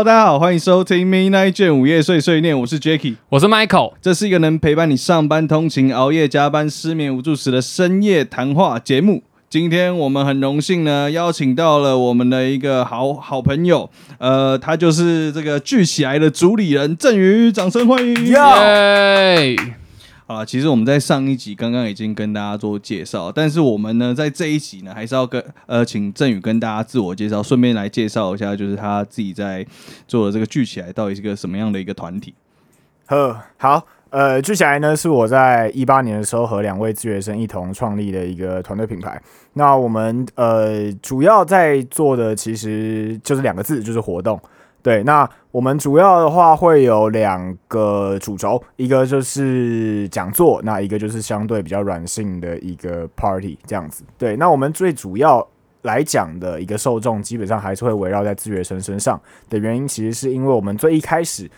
Hello，大家好，欢迎收听 Midnight 卷午夜碎碎念，我是 Jacky，我是 Michael。这是一个能陪伴你上班通勤、熬夜加班、失眠无助时的深夜谈话节目。今天我们很荣幸呢，邀请到了我们的一个好好朋友，呃，他就是这个聚起来的主理人郑宇，掌声欢迎。耶！啊，其实我们在上一集刚刚已经跟大家做介绍，但是我们呢在这一集呢，还是要跟呃请郑宇跟大家自我介绍，顺便来介绍一下，就是他自己在做的这个聚起来到底是个什么样的一个团体。呵，好，呃，聚起来呢是我在一八年的时候和两位自学生一同创立的一个团队品牌。那我们呃主要在做的其实就是两个字，就是活动。对，那我们主要的话会有两个主轴，一个就是讲座，那一个就是相对比较软性的一个 party 这样子。对，那我们最主要来讲的一个受众，基本上还是会围绕在自学生身上的原因，其实是因为我们最一开始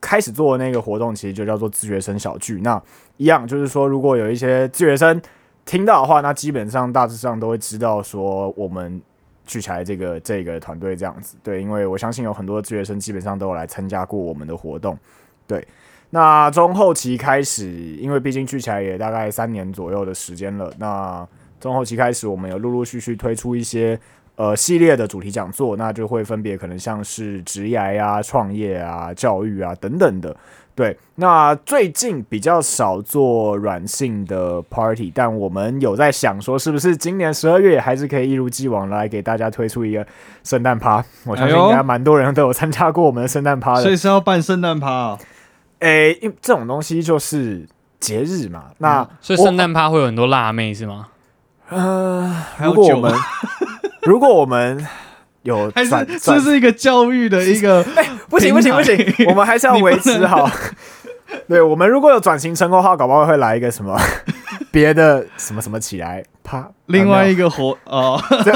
开始做的那个活动，其实就叫做自学生小聚。那一样就是说，如果有一些自学生听到的话，那基本上大致上都会知道说我们。聚起来这个这个团队这样子，对，因为我相信有很多自学生基本上都有来参加过我们的活动，对。那中后期开始，因为毕竟聚起来也大概三年左右的时间了，那中后期开始，我们有陆陆续续推出一些呃系列的主题讲座，那就会分别可能像是职业啊、创业啊、教育啊等等的。对，那最近比较少做软性的 party，但我们有在想说，是不是今年十二月还是可以一如既往来给大家推出一个圣诞趴？我相信应该蛮多人都有参加过我们的圣诞趴的，所以是要办圣诞趴。诶，因这种东西就是节日嘛。那所以圣诞趴会有很多辣妹是吗？呃，如果我们如果我们。有还是这是一个教育的一个，哎，不行不行不行，我们还是要 维持好。对我们如果有转型成功的话，搞不好会来一个什么别的什么什么起来趴，另外一个活哦，对，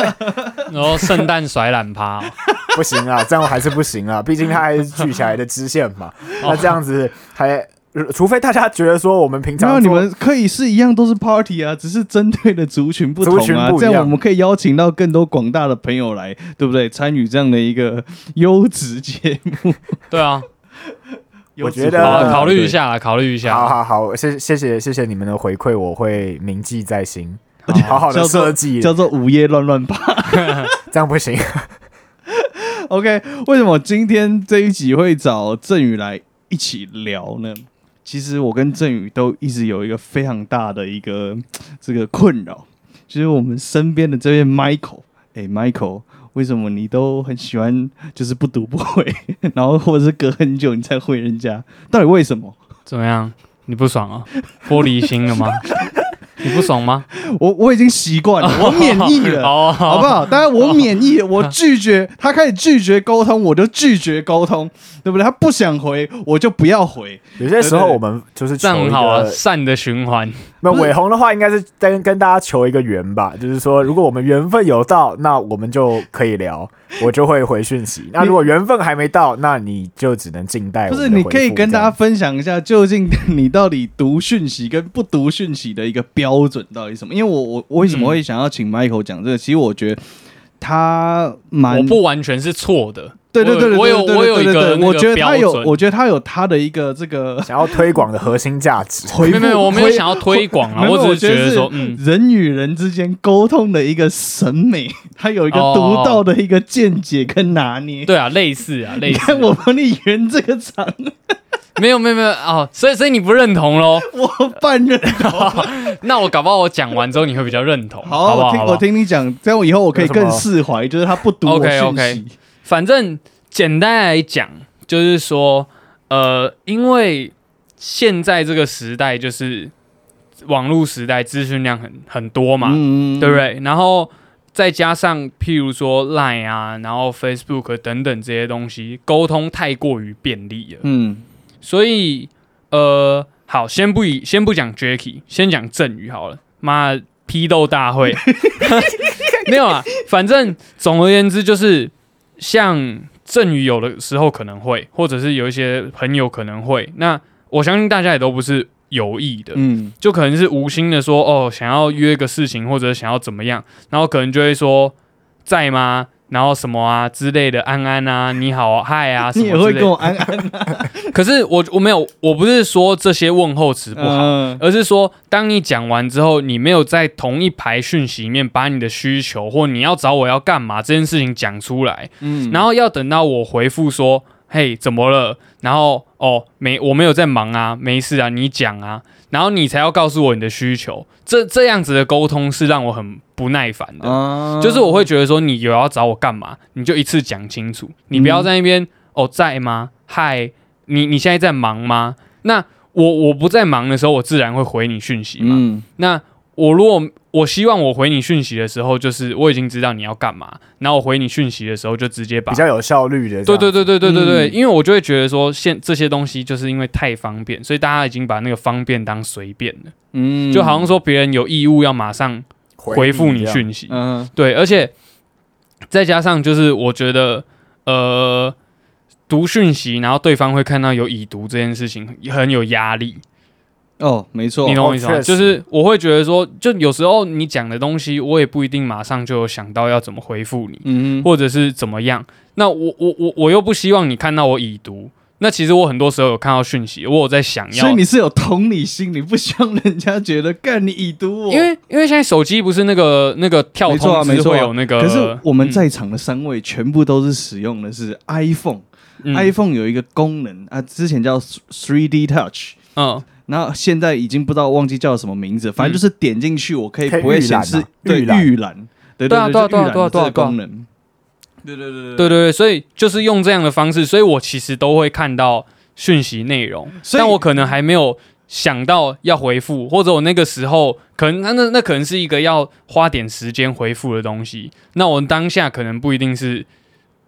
然后圣诞甩懒趴。不行啊，这样还是不行啊，毕竟它还是聚起来的支线嘛，那这样子还。除非大家觉得说我们平常，那你们可以是一样都是 party 啊，只是针对的族群不同啊，这样我们可以邀请到更多广大的朋友来，对不对？参与这样的一个优质节目。对啊，我觉得考虑一下，考虑一下。好好好，谢谢谢谢谢你们的回馈，我会铭记在心，好好的设计，叫做午夜乱乱吧，这样不行。OK，为什么今天这一集会找郑宇来一起聊呢？其实我跟振宇都一直有一个非常大的一个 这个困扰，就是我们身边的这位 Michael，哎，Michael，为什么你都很喜欢就是不读不回，然后或者是隔很久你才回人家？到底为什么？怎么样？你不爽啊？玻璃心了吗？你不爽吗？我我已经习惯了，我免疫了，好不好？当然我免疫，我拒绝他开始拒绝沟通，我就拒绝沟通，对不对？他不想回，我就不要回。有些时候我们就是正好啊，善的循环。那伟鸿的话，应该是跟跟大家求一个缘吧，就是说，如果我们缘分有到，那我们就可以聊，我就会回讯息。那如果缘分还没到，那你就只能静待。不是，你可以跟大家分享一下，究竟你到底读讯息跟不读讯息的一个标准到底什么？因为我我我为什么会想要请 Michael 讲这个？其实我觉得他蛮，我不完全是错的。对对对，我有我有一个，我觉得他有，我觉得他有他的一个这个想要推广的核心价值。没有没有，我没有想要推广啊，我只是觉得说，嗯，人与人之间沟通的一个审美，他有一个独到的一个见解跟拿捏。对啊，类似啊，类似。我帮你圆这个场，没有没有没有哦，所以所以你不认同喽？我半认同。那我搞不好我讲完之后你会比较认同。好，我听我听你讲，这样我以后我可以更释怀，就是他不读我讯息。反正简单来讲，就是说，呃，因为现在这个时代就是网络时代，资讯量很很多嘛，对不对？然后再加上譬如说 Line 啊，然后 Facebook 等等这些东西，沟通太过于便利了。嗯，所以呃，好，先不以先不讲 Jacky，先讲振宇好了。妈，批斗大会 没有啊，反正总而言之就是。像振宇有的时候可能会，或者是有一些朋友可能会，那我相信大家也都不是有意的，嗯，就可能是无心的说，哦，想要约个事情或者想要怎么样，然后可能就会说在吗？然后什么啊之类的，安安啊，你好，嗨啊，你也会跟我安安。可是我我没有，我不是说这些问候词不好，而是说当你讲完之后，你没有在同一排讯息里面把你的需求或你要找我要干嘛这件事情讲出来，嗯，然后要等到我回复说，嘿，怎么了？然后哦，没，我没有在忙啊，没事啊，你讲啊。然后你才要告诉我你的需求，这这样子的沟通是让我很不耐烦的，就是我会觉得说你有要找我干嘛，你就一次讲清楚，你不要在那边哦在吗？嗨，你你现在在忙吗？那我我不在忙的时候，我自然会回你讯息嘛。那我如果我希望我回你讯息的时候，就是我已经知道你要干嘛，然后我回你讯息的时候就直接把比较有效率的。对对对对对对对，因为我就会觉得说，现这些东西就是因为太方便，所以大家已经把那个方便当随便了。嗯，就好像说别人有义务要马上回复你讯息。嗯，对，而且再加上就是我觉得，呃，读讯息，然后对方会看到有已读这件事情，很有压力。哦，没错，你懂我意思吗？就是我会觉得说，就有时候你讲的东西，我也不一定马上就有想到要怎么回复你，嗯，或者是怎么样。那我我我我又不希望你看到我已读。那其实我很多时候有看到讯息，我有在想要，所以你是有同理心，你不希望人家觉得干你已读我。因为因为现在手机不是那个那个跳通知会有那个，可是我们在场的三位全部都是使用的是 iPhone，iPhone 有一个功能啊，之前叫 Three D Touch，嗯。然后现在已经不知道忘记叫什么名字，反正就是点进去，我可以不会显示对预览，对对对，预览这个功能。对对对对对。对，所以就是用这样的方式，所以我其实都会看到讯息内容，但我可能还没有想到要回复，或者我那个时候可能那那那可能是一个要花点时间回复的东西，那我当下可能不一定是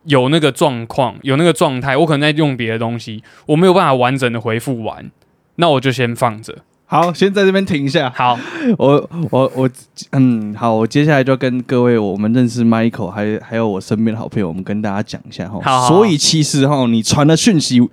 有那个状况，有那个状态，我可能在用别的东西，我没有办法完整的回复完。那我就先放着，好，先在这边停一下。好，我我我，嗯，好，我接下来就跟各位我们认识 Michael，还还有我身边的好朋友，我们跟大家讲一下哈。好，所以其实哈，你传的讯息。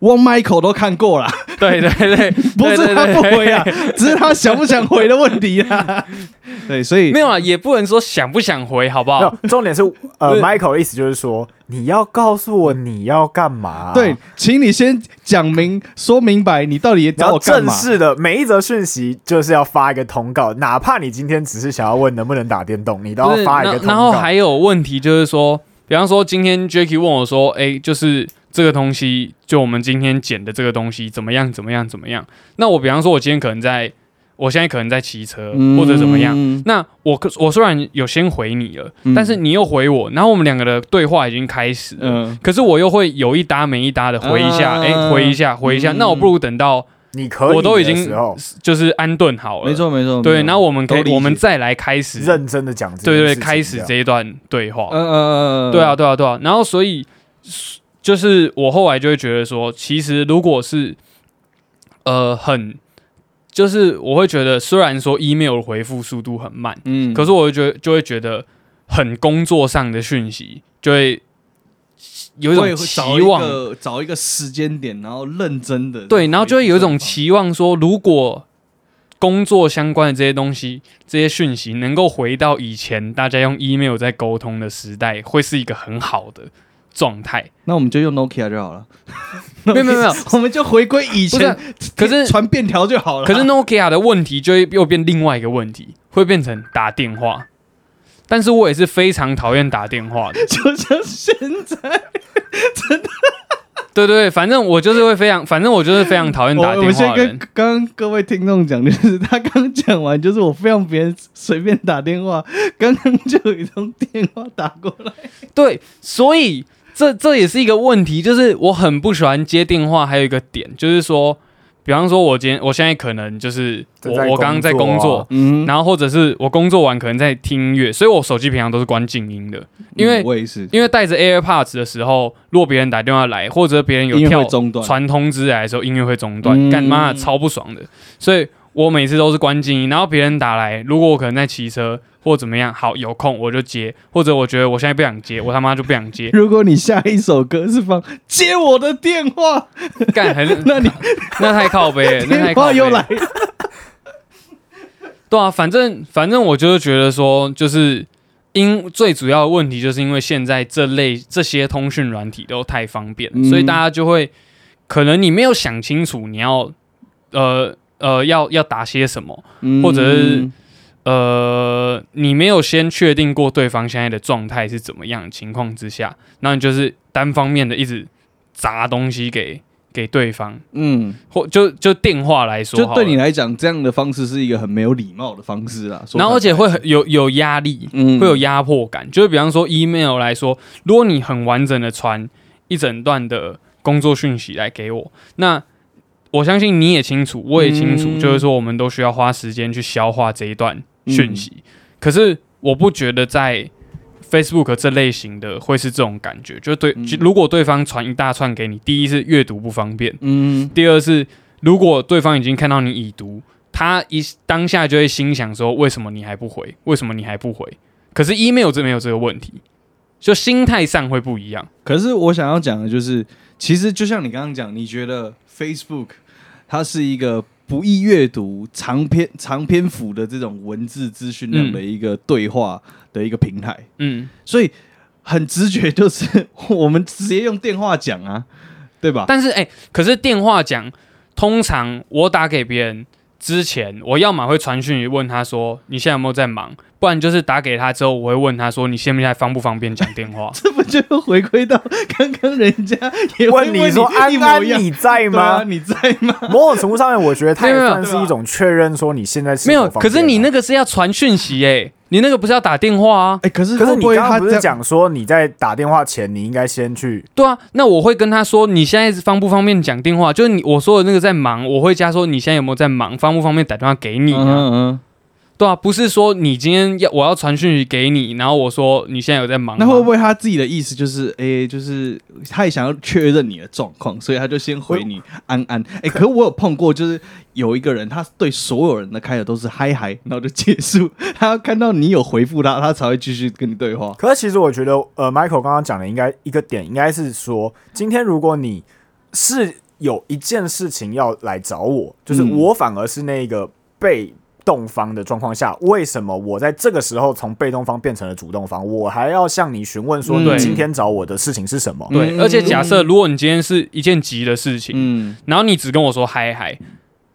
我 Michael 都看过了，对对对，不是他不回啊，只是他想不想回的问题啊。对，所以没有啊，也不能说想不想回，好不好？重点是，呃，Michael 的意思就是说，你要告诉我你要干嘛？对，请你先讲明、说明白，你到底找我干嘛？正式的每一则讯息就是要发一个通告，哪怕你今天只是想要问能不能打电动，你都要发一个通告。然后还有问题就是说，比方说今天 Jacky 问我说，哎，就是。这个东西，就我们今天捡的这个东西怎么样？怎么样？怎么样？那我比方说，我今天可能在，我现在可能在骑车或者怎么样。那我我虽然有先回你了，但是你又回我，然后我们两个的对话已经开始。嗯。可是我又会有一搭没一搭的回一下，哎，回一下，回一下。那我不如等到你可以，我都已经就是安顿好了。没错，没错。对，然后我们可以，我们再来开始认真的讲。对对，开始这一段对话。嗯嗯嗯。对啊，对啊，对啊。然后所以。就是我后来就会觉得说，其实如果是，呃，很，就是我会觉得，虽然说 email 回复速度很慢，嗯，可是我会觉得就会觉得很工作上的讯息，就会有一种期望，找一个时间点，然后认真的对，然后就会有一种期望说，如果工作相关的这些东西，这些讯息能够回到以前大家用 email 在沟通的时代，会是一个很好的。状态，那我们就用 Nokia 就好了。没有没有没有，我们就回归以前，可是传便条就好了。可是 Nokia 的问题就会又变另外一个问题，会变成打电话。但是我也是非常讨厌打电话的，就像现在，真的。对对，反正我就是会非常，反正我就是非常讨厌打电话。我先跟刚刚各位听众讲，就是他刚讲完，就是我非常别人随便打电话，刚刚就有一通电话打过来。对，所以。这这也是一个问题，就是我很不喜欢接电话。还有一个点就是说，比方说，我今天我现在可能就是我我刚刚在工作，嗯，然后或者是我工作完可能在听音乐，所以我手机平常都是关静音的，因为我也是，因为带着 AirPods 的时候，如果别人打电话来，或者别人有跳传通知来的时候，音乐会中断，干妈超不爽的，所以我每次都是关静音，然后别人打来，如果我可能在骑车。或怎么样？好，有空我就接，或者我觉得我现在不想接，我他妈就不想接。如果你下一首歌是放接我的电话，干，那你 那太靠背，那太靠背。又来，对啊，反正反正我就是觉得说，就是因最主要的问题就是因为现在这类这些通讯软体都太方便了，嗯所以大家就会可能你没有想清楚你要呃呃要要打些什么，嗯或者是呃你没有先确定过对方现在的状态是怎么样的情况之下，那你就是单方面的一直砸东西给给对方，嗯，或就就电话来说就，对你来讲，这样的方式是一个很没有礼貌的方式啊。然后而且会很有有压力，嗯会有压迫感。就是比方说 email 来说，如果你很完整的传一整段的工作讯息来给我，那我相信你也清楚，我也清楚，嗯就是说我们都需要花时间去消化这一段讯息。嗯可是我不觉得在 Facebook 这类型的会是这种感觉，就对，嗯如果对方传一大串给你，第一是阅读不方便，嗯第二是如果对方已经看到你已读，他一当下就会心想说：为什么你还不回？为什么你还不回？可是 email 这没有这个问题，就心态上会不一样。可是我想要讲的就是，其实就像你刚刚讲，你觉得 Facebook 它是一个不易阅读、长篇长篇幅的这种文字资讯量的一个对话的一个平台，嗯，所以很直觉就是我们直接用电话讲啊，对吧？但是哎、可是电话讲，通常我打给别人之前，我要么会传讯息问他说你现在有没有在忙，不然就是打给他之后，我会问他说你现在方不方便讲电话 这不就回归到刚刚人家也会问你说安安你在吗？你在吗？某种程度上面，我觉得他也算 是一种确认，说你现在是没有，可是你那个是要传讯息哎，你那个不是要打电话啊？哎、可是可是你刚刚不是讲说你在打电话前，你应该先去对啊，那我会跟他说，你现在方不方便讲电话？就是你我说的那个在忙，我会加说你现在有没有在忙，方不方便打电话给你啊？嗯嗯对啊，不是说你今天要我要传讯息给你，然后我说你现在有在忙吗，那会不会他自己的意思就是，哎、就是他也想要确认你的状况，所以他就先回你安安。哎、可我有碰过，就是有一个人，他对所有人的开头都是嗨嗨，然后就结束。他要看到你有回复他，他才会继续跟你对话。可是其实我觉得，呃，Michael 刚刚讲的应该一个点，应该是说，今天如果你是有一件事情要来找我，就是嗯我反而是那个被动方的状况下，为什么我在这个时候从被动方变成了主动方？我还要向你询问说，嗯你今天找我的事情是什么？对？嗯而且假设如果你今天是一件急的事情，嗯，然后你只跟我说嗨嗨，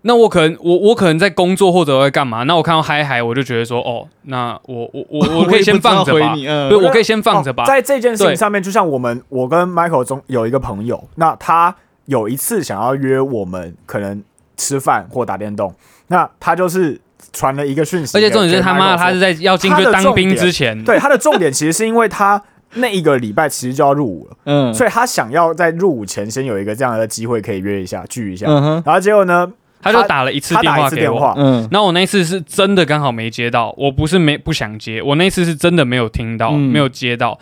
那我可能我我可能在工作或者我在干嘛，那我看到嗨嗨，我就觉得说哦，那我我我 我可以先放回你。嗯对，我可以先放着吧。哦在这件事情上面，就像我们我跟 Michael 中有一个朋友，那他有一次想要约我们可能吃饭或打电动，那他就是传了一个讯息，而且重点是他妈的，他是在要进去当兵之前，对他的重点其实是因为他那一个礼拜其实就要入伍了，嗯。所以他想要在入伍前先有一个这样的机会可以约一下聚一下，嗯哼。然后结果呢，他就打了一次电话给我。嗯。然后我那一次是真的刚好没接到，我不是没不想接，我那次是真的没有听到，嗯。没有接到，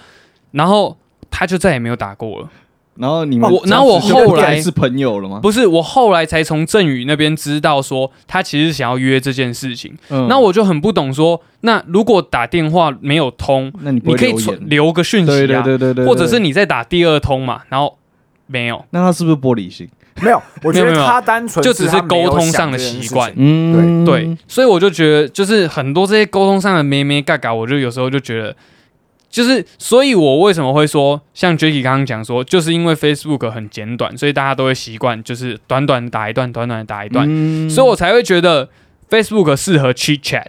然后他就再也没有打过了。然后你们我然后我后来是朋友了吗？不是，我后来才从振宇那边知道说，他其实想要约这件事情。嗯。那我就很不懂说，那如果打电话没有通，那你你可以留个讯息对对啊，对对对，或者是你再打第二通嘛，然后没有，那他是不是玻璃心？没有，我觉得他单纯就只是沟通上的习惯。情嗯对，所以我就觉得，就是很多这些沟通上的咩咩嘎嘎，我就有时候就觉得，就是，所以我为什么会说，像 Jacky 刚刚讲说，就是因为 Facebook 很简短，所以大家都会习惯，就是短短打一段，短短打一段，嗯。所以我才会觉得 Facebook 适合 chit chat，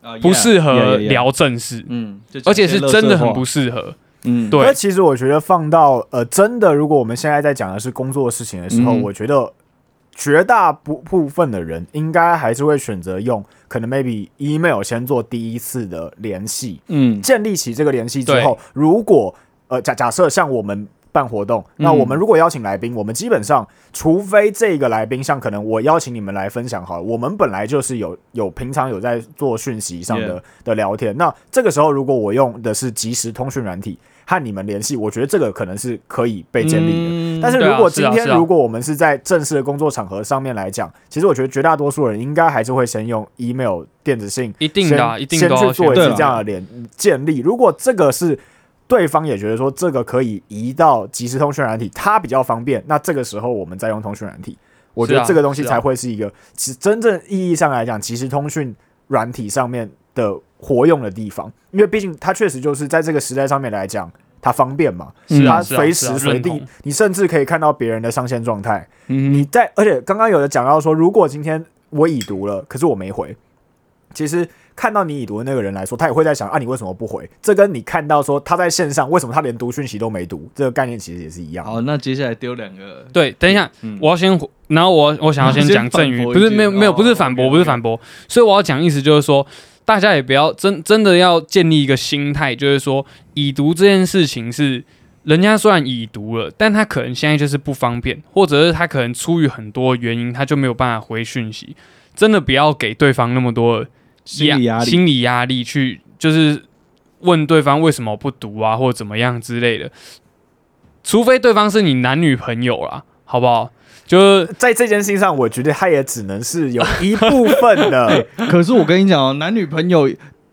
啊不适合聊正事，嗯，而且是真的很不适合。嗯。对。可是其实我觉得放到呃，真的，如果我们现在在讲的是工作的事情的时候，嗯。我觉得绝大部部分的人应该还是会选择用可能 maybe email 先做第一次的联系，嗯。建立起这个联系之后，如果呃假假设像我们办活动，那嗯我们如果邀请来宾，我们基本上除非这个来宾像可能我邀请你们来分享好了，我们本来就是有有平常有在做讯息上的的聊天，那这个时候如果我用的是即时通讯软体和你们联系，我觉得这个可能是可以被建立的。的但是如果今天是啊。啊如果我们是在正式的工作场合上面来讲，其实我觉得绝大多数人应该还是会先用 email 电子信一定的一定都要先去做一次这样的联建立。如果这个是对方也觉得说这个可以移到即时通讯软体，它比较方便，那这个时候我们再用通讯软体，我觉得这个东西才会是一个其实真正意义上来讲，即时通讯软体上面的活用的地方，因为毕竟它确实就是在这个时代上面来讲，它方便嘛，它是啊是啊随时随地你甚至可以看到别人的上线状态。嗯你在，而且刚刚有的讲到说，如果今天我已读了，可是我没回，其实看到你已读的那个人来说，他也会在想啊，你为什么不回？这跟你看到说他在线上，为什么他连读讯息都没读，这个概念其实也是一样的。好，那接下来丢两个，对，等一下，嗯我要先，然后我我想要先先讲正语，反驳一句不是没有没有，哦不是反驳不是反驳，所以我要讲意思就是说，大家也不要真真的要建立一个心态，就是说已读这件事情是。人家虽然已读了，但他可能现在就是不方便，或者是他可能出于很多原因，他就没有办法回讯息。真的不要给对方那么多的心理压力，心理压力去就是问对方为什么不读啊，或者怎么样之类的。除非对方是你男女朋友啦，好不好？就是在这件事情上，我觉得他也只能是有一部分的，可是我跟你讲哦，男女朋友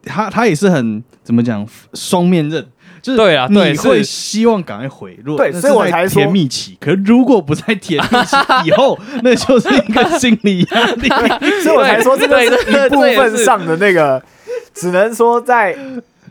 他他也是很怎么讲双面刃，就是对啊对你会希望赶快回，落对所以我才说甜蜜期，可如果不在甜蜜期以后，那就是一个心理压力。所以我才说这个是一部分上的那个，只能说在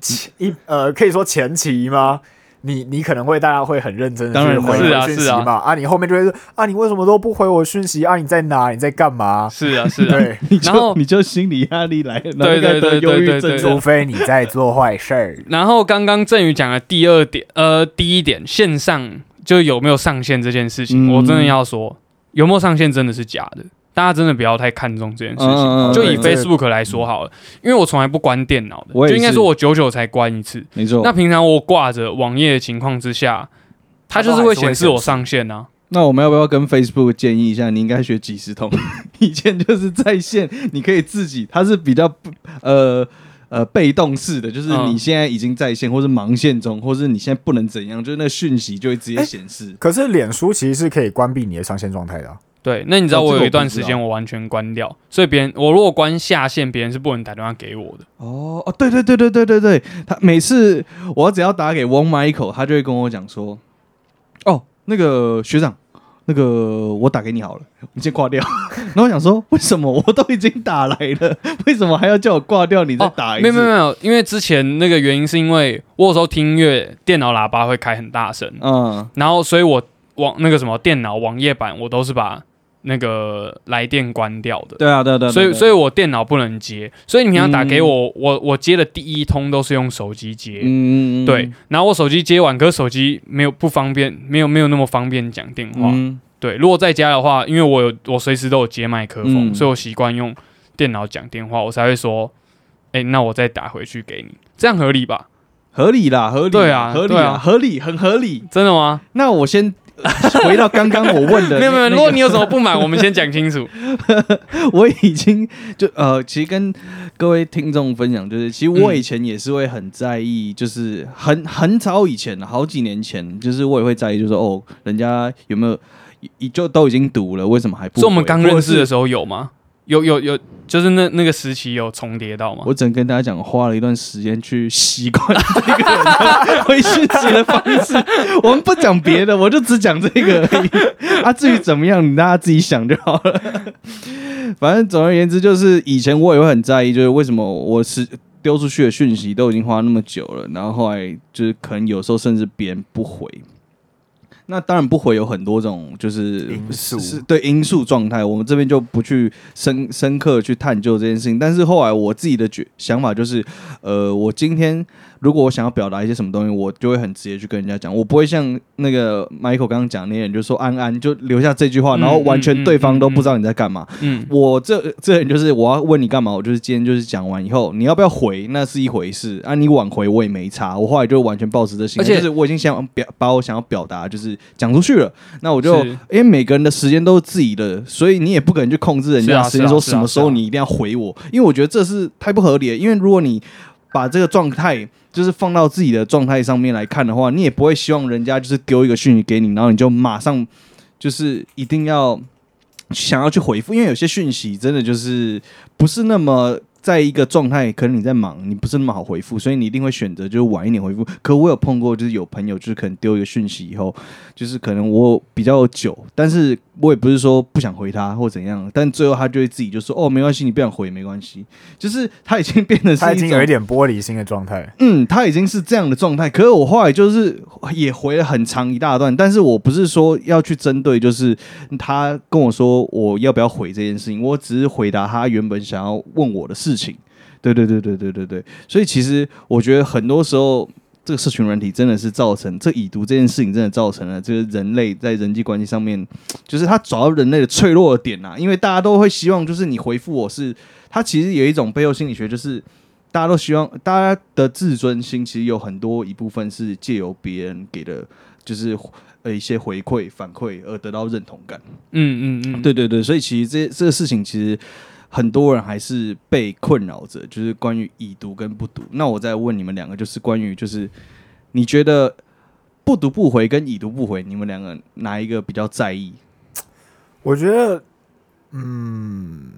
前一呃，可以说前期吗？你你可能会大家会很认真的当然去回是啊回讯息是啊嘛，啊，你后面就会说啊，你为什么都不回我讯息啊？你在哪？你在干嘛？是啊是啊，对，你 然后就你就心理压力来了，对对对对对对除非你在做坏事儿。然后刚刚振宇讲的第二点，呃，第一点线上就有没有上线这件事情，嗯我真的要说，有没有上线真的是假的，大家真的不要太看重这件事情。嗯嗯嗯就以 Facebook 来说好了，因为我从来不关电脑的，我就应该说我久久才关一次。没错。那平常我挂着网页的情况之下，它就是会显示我上线啊。那我们要不要跟 Facebook 建议一下？你应该学即时通，以前就是在线，你可以自己，它是比较不呃呃被动式的，就是嗯你现在已经在线，或是忙线中，或是你现在不能怎样，就是那讯息就会直接显示。可是脸书其实是可以关闭你的上线状态的啊、对，那你知道我有一段时间我完全关掉，所以别人我如果关下线，别人是不能打电话给我的。哦哦，对对对对对对对，他每次我只要打给翁 Michael，他就会跟我讲说，哦，那个学长。那个我打给你好了，你先挂掉。然后我想说，为什么我都已经打来了，为什么还要叫我挂掉？你再打一次？哦没有没有没有，因为之前那个原因是因为我有时候听音乐，电脑喇叭会开很大声，嗯，然后所以我网那个什么电脑网页版我都是把那个来电关掉的。对啊，对啊对啊。所以，所以，我电脑不能接，所以你平常打给我，我我接的第一通都是用手机接，嗯对，，然后我手机接完，可是手机没有不方便，没有没有那么方便讲电话，嗯，对。如果在家的话，因为我有我随时都有接麦克风，嗯所以我习惯用电脑讲电话，我才会说，哎、那我再打回去给你，这样合理吧？合理啦，合理，对啊合理啊合理，很合理。真的吗？那我先呃 回到刚刚我问的，没有没有，如果你有什么不满，我们先讲清楚。我已经就呃，其实跟各位听众分享，就是其实我嗯以前也是会很在意，就是很很早以前，好几年前，就是我也会在意，就是哦，人家有没有已就都已经读了，为什么还不回？所以我们刚认识的，时候有吗？有有有，就是那那个时期有重叠到吗？我只能跟大家讲，花了一段时间去习惯这个回讯息的方式。我们不讲别的，我就只讲这个而已。啊，至于怎么样，你大家自己想就好了。反正总而言之，就是以前我也会很在意，就是为什么我是丢出去的讯息都已经花那么久了，然后后来就是可能有时候甚至别人不回。那当然不回有很多种，就是因素是对因素状态，我们这边就不去深深刻去探究这件事情。但是后来我自己的觉想法就是，呃，我今天如果我想要表达一些什么东西，我就会很直接去跟人家讲，我不会像那个 Michael 刚刚讲那些人，就说安安就留下这句话，嗯然后完全对方都不知道你在干嘛。嗯，我这这人就是我要问你干嘛，我就是今天就是讲完以后，你要不要回那是一回事。啊，你晚回我也没差，我后来就完全抱持这心态，而且就是我已经想表把我想要表达就是讲出去了，那我就因为每个人的时间都是自己的，所以你也不可能去控制人家的时间，说什么时候你一定要回我，因为我觉得这是太不合理了，因为如果你把这个状态。就是放到自己的状态上面来看的话，你也不会希望人家就是丢一个讯息给你，然后你就马上就是一定要想要去回复，因为有些讯息真的就是不是那么在一个状态，可能你在忙，你不是那么好回复，所以你一定会选择就是晚一点回复。可我有碰过，就是有朋友就是可能丢一个讯息以后，就是可能我比较久，但是我也不是说不想回他或怎样，但最后他就会自己就说哦，没关系，你不想回没关系，就是他已经 变得是他已经有一点玻璃心的状态。嗯，他已经是这样的状态。可是我后来就是也回了很长一大段，但是我不是说要去针对，就是他跟我说我要不要回这件事情，我只是回答他原本想要问我的事情。对对对对对对对，所以其实我觉得很多时候。这个社群软体真的是造成这已读这件事情，真的造成了这个人类在人际关系上面，就是他找到人类的脆弱的点呐。因为大家都会希望，就是你回复我是，他其实有一种背后心理学，就是大家都希望大家的自尊心其实有很多一部分是借由别人给的，就是呃一些回馈反馈而得到认同感。嗯嗯嗯，对对对，所以其实这这个事情其实。很多人还是被困扰着，就是关于已读跟不读。那我再问你们两个，就是关于就是你觉得不读不回跟已读不回，你们两个哪一个比较在意？我觉得，嗯，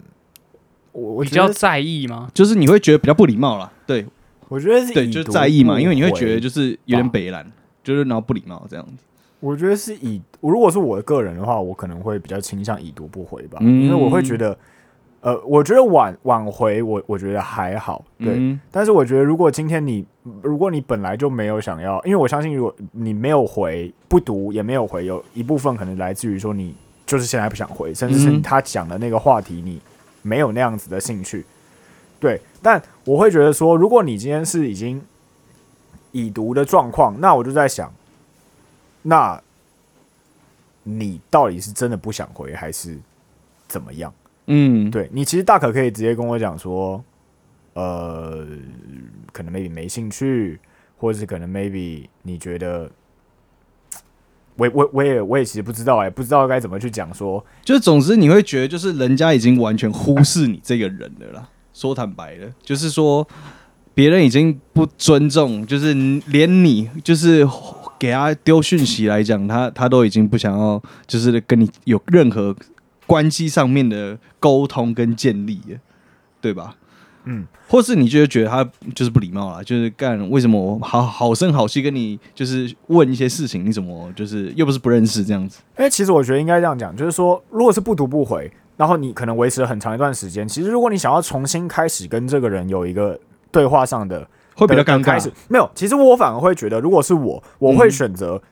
我我比较在意吗？就是你会觉得比较不礼貌啦，对我觉得是对，就是在意嘛，因为你会觉得就是有点北蓝，就是然后不礼貌这样子。我觉得是以如果是我个人的话，我可能会比较倾向已读不回吧，嗯因为我会觉得，呃，我觉得挽挽回我我觉得还好，对，嗯。但是我觉得如果今天你如果你本来就没有想要，因为我相信如果你没有回不读也没有回，有一部分可能来自于说你就是现在不想回，甚至是嗯他讲的那个话题你没有那样子的兴趣，对，但我会觉得说，如果你今天是已经已读的状况，那我就在想，那你到底是真的不想回，还是怎么样？嗯，对你其实大可可以直接跟我讲说，呃，可能 maybe 没兴趣，或者是可能 maybe 你觉得，我我我也我也其实不知道哎、不知道该怎么去讲说，就是总之你会觉得就是人家已经完全忽视你这个人了啦。说坦白的，就是说别人已经不尊重，就是连你就是给他丢讯息来讲，他他都已经不想要，就是跟你有任何关系上面的沟通跟建立了，对吧？嗯，或是你就会觉得他就是不礼貌啦，就是干为什么我好好声好气跟你就是问一些事情，你怎么就是又不是不认识这样子？因为其实我觉得应该这样讲，就是说，如果是不读不回，然后你可能维持了很长一段时间，其实如果你想要重新开始跟这个人有一个对话上的会比较尴尬开始。没有，其实我反而会觉得，如果是我，我嗯会选择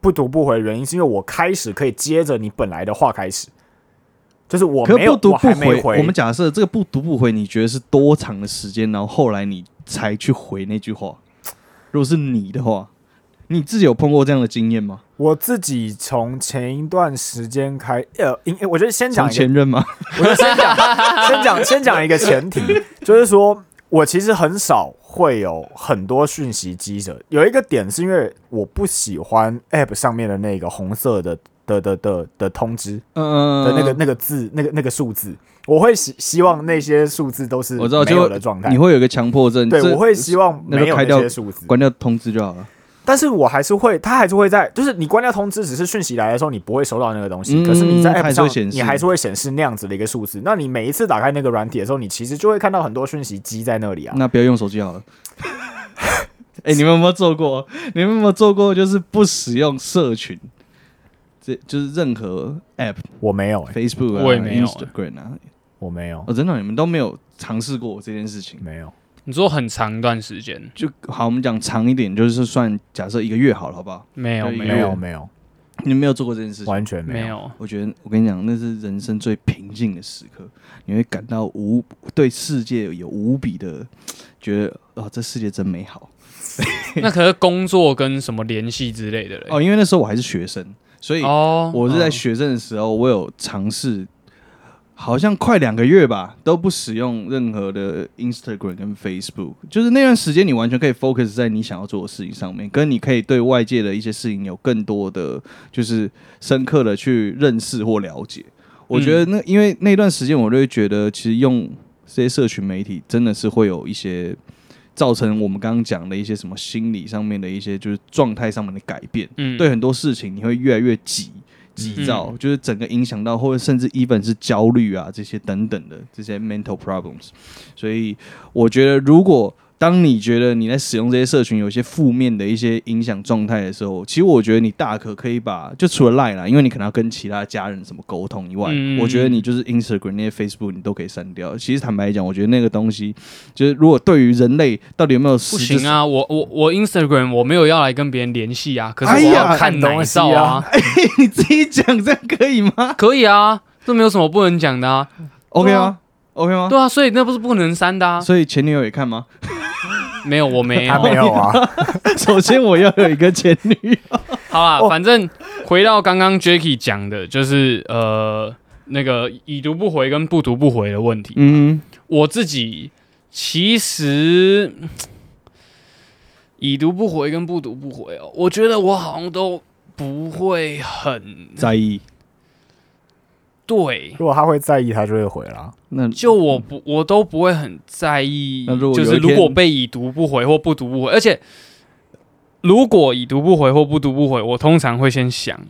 不读不回，原因是因为我开始可以接着你本来的话开始，就是我没有可不读不没回，我们假设这个不读不回，你觉得是多长的时间？然后后来你才去回那句话。如果是你的话，你自己有碰过这样的经验吗？我自己从前一段时间开，呃，因我觉得先讲前任吗？我就先讲，先讲，先讲一个前提，就是说我其实很少会有很多讯息积着。有一个点是因为我不喜欢 App 上面的那个红色的的的的的通知嗯的那个那个字，那个那个数字，我会希希望那些数字都是我知道就有的状态你。会有一个强迫症，对，我会希望没有那那就开掉些数字，关掉通知就好了。但是我还是会，它还是会在，就是你关掉通知，只是讯息来的时候你不会收到那个东西，嗯可是你在 App 上你还是会显示那样子的一个数字。那你每一次打开那个软体的时候，你其实就会看到很多讯息积在那里啊。那不要用手机好了。哎、你们有没有做过？你们有没有做过？就是不使用社群，这就是任何 App、我没有、欸，Facebook 啊、我也没有 Instagram 啊，我没有，哦，真的，你们都没有尝试过这件事情。没有。你说很长一段时间就好，我们讲长一点，就是算假设一个月好了，好不好？没有没没有，有没有，你们没有做过这件事情，完全有。没有，我觉得我跟你讲，那是人生最平静的时刻，你会感到无对世界有无比的觉得，哦，这世界真美好。那可是工作跟什么联系之类的嘞？哦，因为那时候我还是学生，所以哦我是在嗯学生的时候，我有尝试，好像快两个月吧，都不使用任何的 Instagram 跟 Facebook，就是那段时间你完全可以 focus 在你想要做的事情上面，跟你可以对外界的一些事情有更多的就是深刻的去认识或了解。我觉得那因为那段时间，我就会觉得其实用这些社群媒体真的是会有一些造成我们刚刚讲的一些什么心理上面的一些就是状态上面的改变。嗯对很多事情你会越来越急急躁，嗯就是整个影响到，或者甚至 even 是焦虑啊这些等等的这些 mental problems。所以我觉得，如果当你觉得你在使用这些社群有一些负面的一些影响状态的时候，其实我觉得你大可可以把，就除了 Line 啦，因为你可能要跟其他家人什么沟通以外，嗯我觉得你就是 Instagram 那些 Facebook 你都可以删掉。其实坦白讲，我觉得那个东西就是如果对于人类到底有没有不行啊，我我我 Instagram 我没有要来跟别人联系啊，可是哎我要看奶照啊，你自己讲这样可以吗可以啊，这没有什么不能讲的啊，？OK 吗？OK 吗？对啊，所以那不是不能删的啊，所以前女友也看吗？没有我没还没有，啊，首先我要有一个前女友。好啦，哦。反正回到刚刚 Jacky 讲的，就是呃那个已读不回跟不读不回的问题，嗯，我自己其实已读不回跟不读不回哦，我觉得我好像都不会很在意。对，如果他会在意，他就会回啦。那就我不我都不会很在意那如，果就是如果被已读不回或不读不回，而且如果已读不回或不读不回，我通常会先想，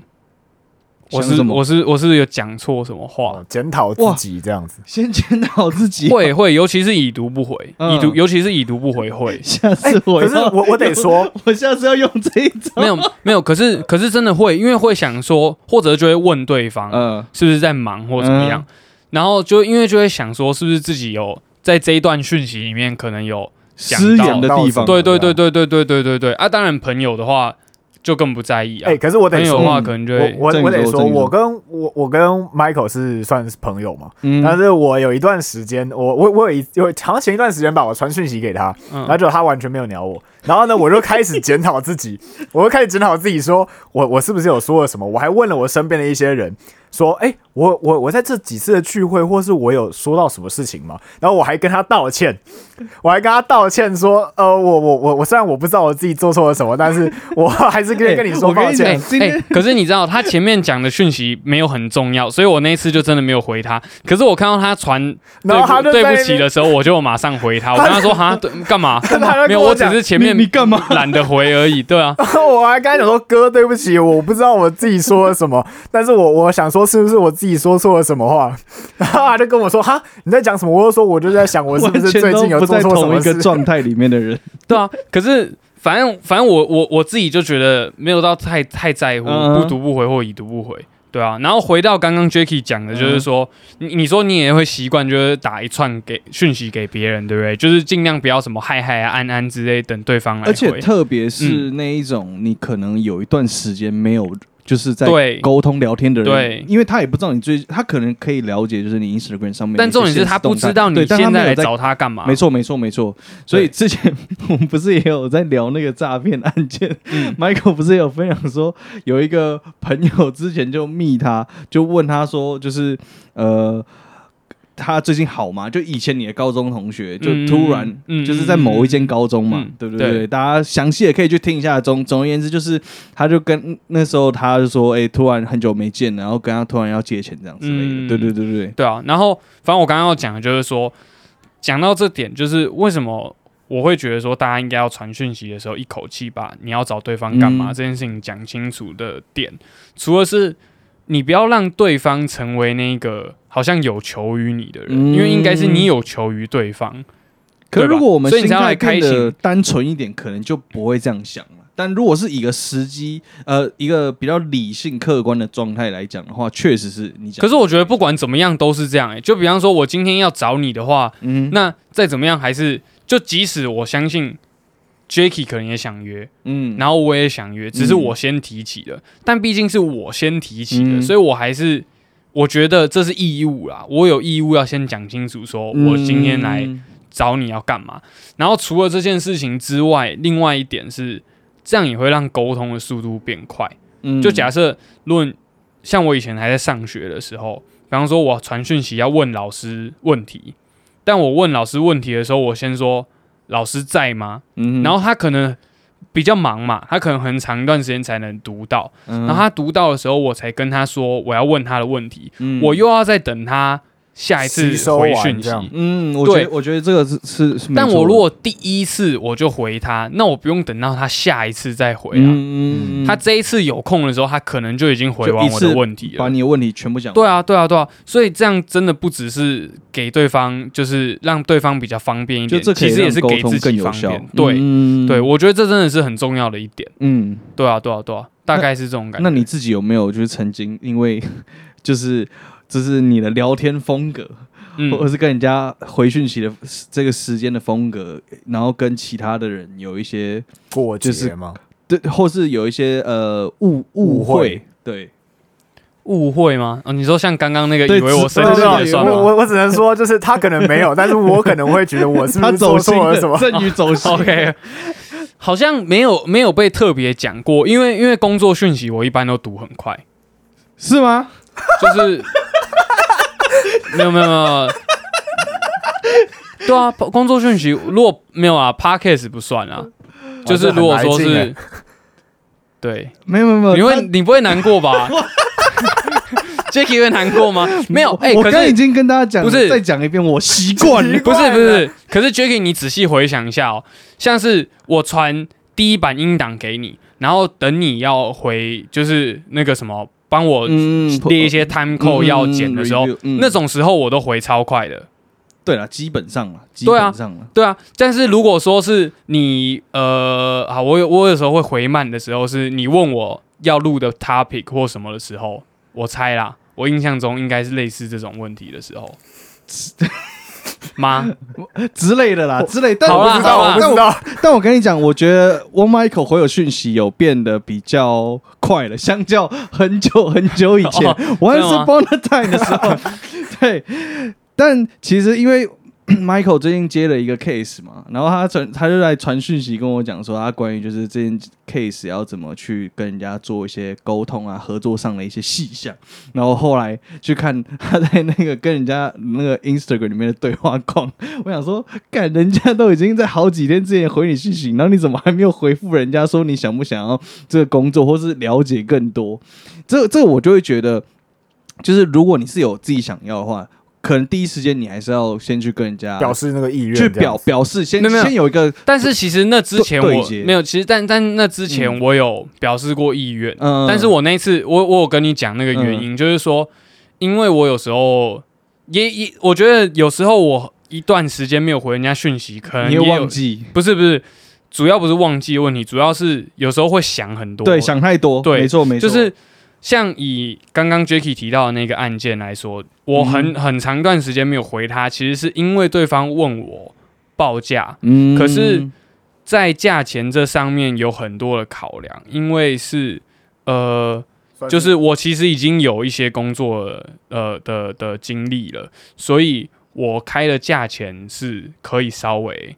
我是我是我是有讲错什么话哦，，检讨自己这样子。先检讨自己。会会，尤其是已读不回，嗯已读尤其是已读不回会。下次我可是我我得说，我下次要用这一招。没有没有，可是可是真的会，因为会想说，或者就会问对方，嗯，是不是在忙或怎么样，然后就因为就会想说，是不是自己有在这一段讯息里面可能有讲失到言的地方。对对对对对对对对对啊！当然朋友的话就更不在意啊，哎，可是我得说话可能就我我我得说，我跟我我跟 Michael 是算是朋友嘛，嗯。但是我有一段时间，我我我有一有好像前一段时间吧，我传讯息给他，然后嗯就他完全没有鸟我，然后呢，我就开始检讨自己，我就开始检讨自己说，我我是不是有说了什么？我还问了我身边的一些人，说，哎、我我我在这几次的聚会，或是我有说到什么事情吗？然后我还跟他道歉，我还跟他道歉说，呃，我我我我虽然我不知道我自己做错了什么，但是 我还是跟哎跟你说抱歉哎。可是你知道他前面讲的讯息没有很重要，所以我那一次就真的没有回他。可是我看到他传然后他对不对不起的时候，我就马上回他。我跟他说哈，干嘛？没有，我只是前面你你干嘛懒得回而已。对啊，我还跟他讲说，哥，对不起，我不知道我自己说了什么，但是我我想说，是不是我自己说错了什么话？然 后他就跟我说，哈，你在讲什么？我就说，我就在想，我是不是最近有在做错什么同一个？状态里面的人。对啊。可是反正反正我我我自己就觉得没有到太太在乎嗯不读不回或已读不回。对啊，然后回到刚刚 Jacky 讲的，嗯就是说，你你说你也会习惯，就是打一串给讯息给别人，对不对？就是尽量不要什么嗨嗨啊、安安之类，等对方来回。而且特别是那一种，你可能有一段时间没有。就是在对沟通聊天的人，对因为他也不知道你最，他可能可以了解，就是你 Instagram 上面的一些现实动态，但重点是他不知道你对但他没有在现在来找他干嘛。没错，没错，没错。所以之前我们不是也有在聊那个诈骗案件、m 嗯 i c h a e l 不是有分享说，有一个朋友之前就密他，就问他说，就是呃。他最近好吗？就以前你的高中同学，就突然就是在某一间高中嘛，嗯对不对对？大家详细也可以去听一下。总总而言之，就是他就跟那时候他就说，哎、突然很久没见，然后跟他突然要借钱这样之类的。嗯对对对对对，对啊，然后反正我刚刚要讲的就是说，讲到这点，就是为什么我会觉得说，大家应该要传讯息的时候，一口气把你要找对方干嘛、嗯这件事情讲清楚的点，除了是你不要让对方成为那个好像有求于你的人，嗯因为应该是你有求于对方。可如果我们心态变得单纯一点，可能就不会这样想了。但如果是以一个时机，呃，一个比较理性客观的状态来讲的话，确实是你讲。可是我觉得不管怎么样都是这样、欸，就比方说我今天要找你的话，嗯，那再怎么样还是就即使我相信 j a c k e 可能也想约，嗯，然后我也想约，只是我先提起的，但毕竟是我先提起的，嗯所以我还是我觉得这是义务啦，我有义务要先讲清楚，说嗯我今天来找你要干嘛。然后除了这件事情之外，另外一点是，这样也会让沟通的速度变快。嗯就假设论像我以前还在上学的时候，比方说我传讯息要问老师问题，但我问老师问题的时候，我先说老师在吗？嗯然后他可能比较忙嘛，他可能很长一段时间才能读到，然然后他读到的时候，我才跟他说我要问他的问题，嗯。我又要再等他下一次回讯息。嗯，我觉对得我觉得这个是是，但我如果第一次我就回他，那我不用等到他下一次再回啊。嗯嗯嗯他这一次有空的时候，他可能就已经回完我的问题了。把你的问题全部讲，对啊，对啊，对啊，所以这样真的不只是给对方，就是让对方比较方便一点，其实也是给自更有效己方便。。对，嗯对，我觉得这真的是很重要的一点。嗯，对啊，对啊，对啊，大概是这种感觉。那你自己有没有就是曾经因为 就是这是你的聊天风格，或者嗯，是跟人家回讯息的这个时间的风格，然后跟其他的人有一些过就是节吗？对，或是有一些呃误误误会会，对，误会吗？哦，你说像刚刚那个以为我生气我也算吗我我只能说，就是他可能没有，但是我可能会觉得我是不他是做走错了什么？郑宇走心？OK，好像没有没有被特别讲过，因为因为工作讯息我一般都读很快，是吗？就是没有没有没有。对啊，工作讯息如果没有啊，Podcast 不算啊。就是如果说是对，没有没有没有，你会你不会难过吧？Jacky 会难过吗？没有，哎，可是我刚已经跟大家讲，不是再讲一遍，我习惯了。不是不是，可是 Jacky 你仔细回想一下哦，像是我传第一版音档给你，然后等你要回，就是那个什么，帮我嗯列一些 time code 嗯要剪的时候嗯，嗯那种时候我都回超快的。对了，基本上了，基对啊本上了，对啊，但是如果说是你呃，啊，我有我有时候会回慢的时候，是你问我要录的 topic 或什么的时候，我猜啦，我印象中应该是类似这种问题的时候。吗？之类的啦，之类。但我不知道，我我不知道，但我跟你讲，我觉得 One Michael 回有讯息有变得比较快了，相较很久很久以前、，Once upon a time 的时候，对。但其实因为 Michael 最近接了一个 case 嘛，然后他传他就来传讯息跟我讲说，他关于就是这件 case 要怎么去跟人家做一些沟通啊，合作上的一些细项。然后后来去看他在那个跟人家那个 Instagram 里面的对话框，我想说，干人家都已经在好几天之前回你讯息，然后你怎么还没有回复人家说你想不想要这个工作，或是了解更多？这这我就会觉得，就是如果你是有自己想要的话，可能第一时间你还是要先去跟人家表示那个意愿，去表表示，先先有一个但是其实那之前我没有，其实但但那之前嗯我有表示过意愿，嗯，但是我那一次我我有跟你讲那个原因，就是说，因为我有时候也也我觉得有时候我一段时间没有回人家讯息，可能你也有会忘记，不是不是，主要不是忘记问题，主要是有时候会想很多，对，想太多，对没错没错，就是像以刚刚 Jacky 提到的那个案件来说，我很、嗯。很长一段时间没有回他，其实是因为对方问我报价，嗯。可是在价钱这上面有很多的考量，因为是呃，就是我其实已经有一些工作呃的的经历了，所以我开的价钱是可以稍微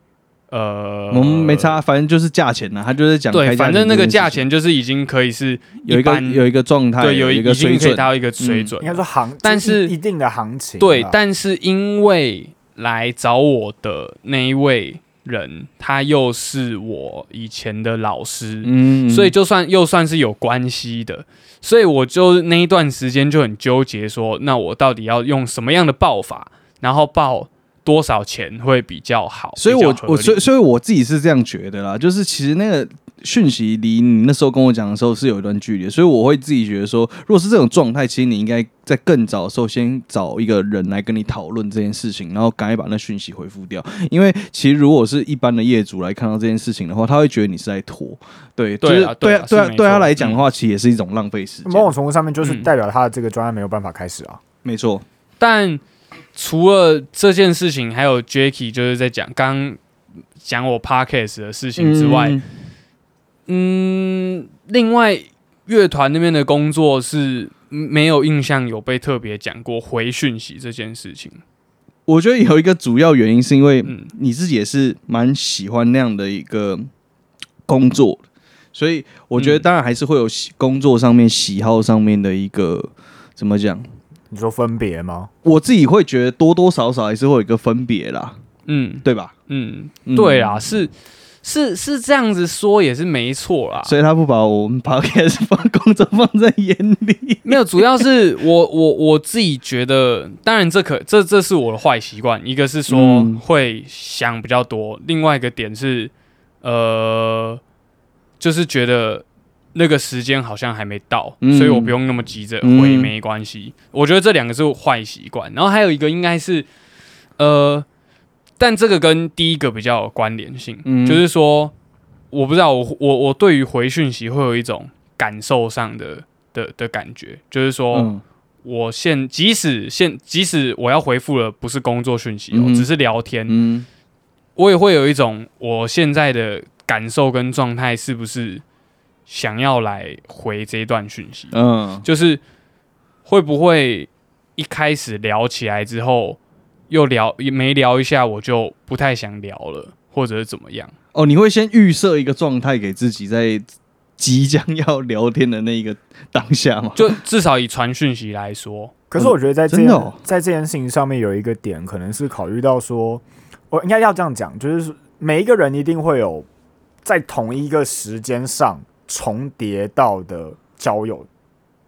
呃，我们没差，反正就是价钱呢，他就是讲对，反正那个价钱就是已经可以是有一个有一个状态，对有一个已经可以水准，达到一个水准。应，该说行，但是一一定的行情啊，对，但是因为来找我的那一位人，他又是我以前的老师，嗯。所以就算又算是有关系的，所以我就那一段时间就很纠结说那我到底要用什么样的报法，然后报多少钱会比较好？所以我我所以所以我自己是这样觉得啦，就是其实那个讯息离你那时候跟我讲的时候是有一段距离，所以我会自己觉得说，如果是这种状态，其实你应该在更早的时候先找一个人来跟你讨论这件事情，然后赶快把那讯息回复掉。因为其实如果是一般的业主来看到这件事情的话，他会觉得你是在拖，对，就是对啊对啊对他来讲的话，其实也是一种浪费时间某。种程度上面就是嗯代表他的这个专案没有办法开始啊。没错，但除了这件事情，还有 Jacky 就是在讲刚讲我 Podcast 的事情之外，嗯。嗯，另外乐团那边的工作是嗯没有印象有被特别讲过回讯息这件事情。我觉得有一个主要原因是因为嗯。你自己也是蛮喜欢那样的一个工作，所以我觉得嗯。当然还是会有喜工作上面喜好上面的一个怎么讲，你说分别吗？我自己会觉得多多少少还是会有一个分别啦，嗯对吧？嗯，嗯对啊，是是是这样子说也是没错啦。所以他不把我们 podcast 放工作放在眼里。没有，主要是我我我自己觉得，当然这可这这是我的坏习惯。一个是说嗯会想比较多，另外一个点是呃，就是觉得那个时间好像还没到，嗯。所以我不用那么急着回，嗯。没关系。我觉得这两个是坏习惯，然后还有一个应该是呃，但这个跟第一个比较有关联性，嗯。就是说我不知道我我我对于回讯息会有一种感受上的的的感觉，就是说。嗯。我现即使现即使我要回复了，不是工作讯息只是聊天，嗯。我也会有一种我现在的感受跟状态是不是想要来回这一段讯息，嗯就是会不会一开始聊起来之后又聊也没聊一下，我就不太想聊了，或者是怎么样？哦，你会先预设一个状态给自己，在即将要聊天的那一个当下吗？就至少以传讯息来说，可是我觉得在这在这件事情上面有一个点，可能是考虑到说，我应该要这样讲，就是每一个人一定会有在同一个时间上重叠到的交友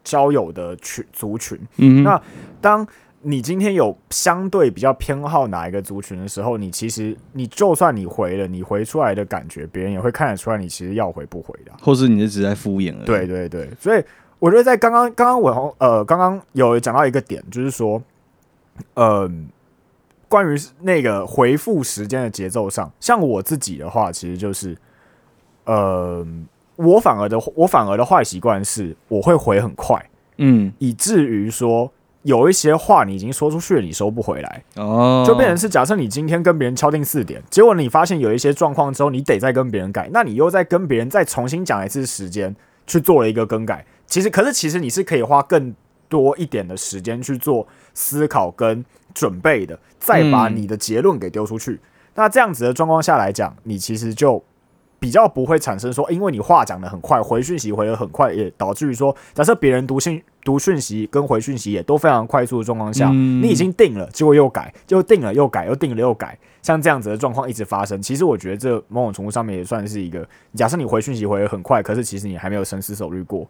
交友的群族群。嗯那当你今天有相对比较偏好哪一个族群的时候，你其实你就算你回了，你回出来的感觉，别人也会看得出来你其实要回不回的啊、或是你是只是在敷衍而已。对对对，所以我觉得在刚刚刚刚我呃刚刚有讲到一个点，就是说，呃，关于那个回复时间的节奏上，像我自己的话，其实就是，呃，我反而的我反而的坏习惯是，我会回很快，嗯，以至于说有一些话你已经说出去了，你收不回来，哦，就变成是假设你今天跟别人敲定四点，结果你发现有一些状况之后，你得再跟别人改，那你又再跟别人再重新讲一次时间去做了一个更改。其实，可是其实你是可以花更多一点的时间去做思考跟准备的，再把嗯你的结论给丢出去。那这样子的状况下来讲，你其实就比较不会产生说，因为你话讲的很快，回讯息回的很快，也导致于说，假设别人读信读讯息跟回讯息也都非常快速的状况下，嗯你已经定了，结果又改，又定了又改，又定了又改，像这样子的状况一直发生。其实我觉得这某种程度上面也算是一个，假设你回讯息回的很快，可是其实你还没有深思熟虑过，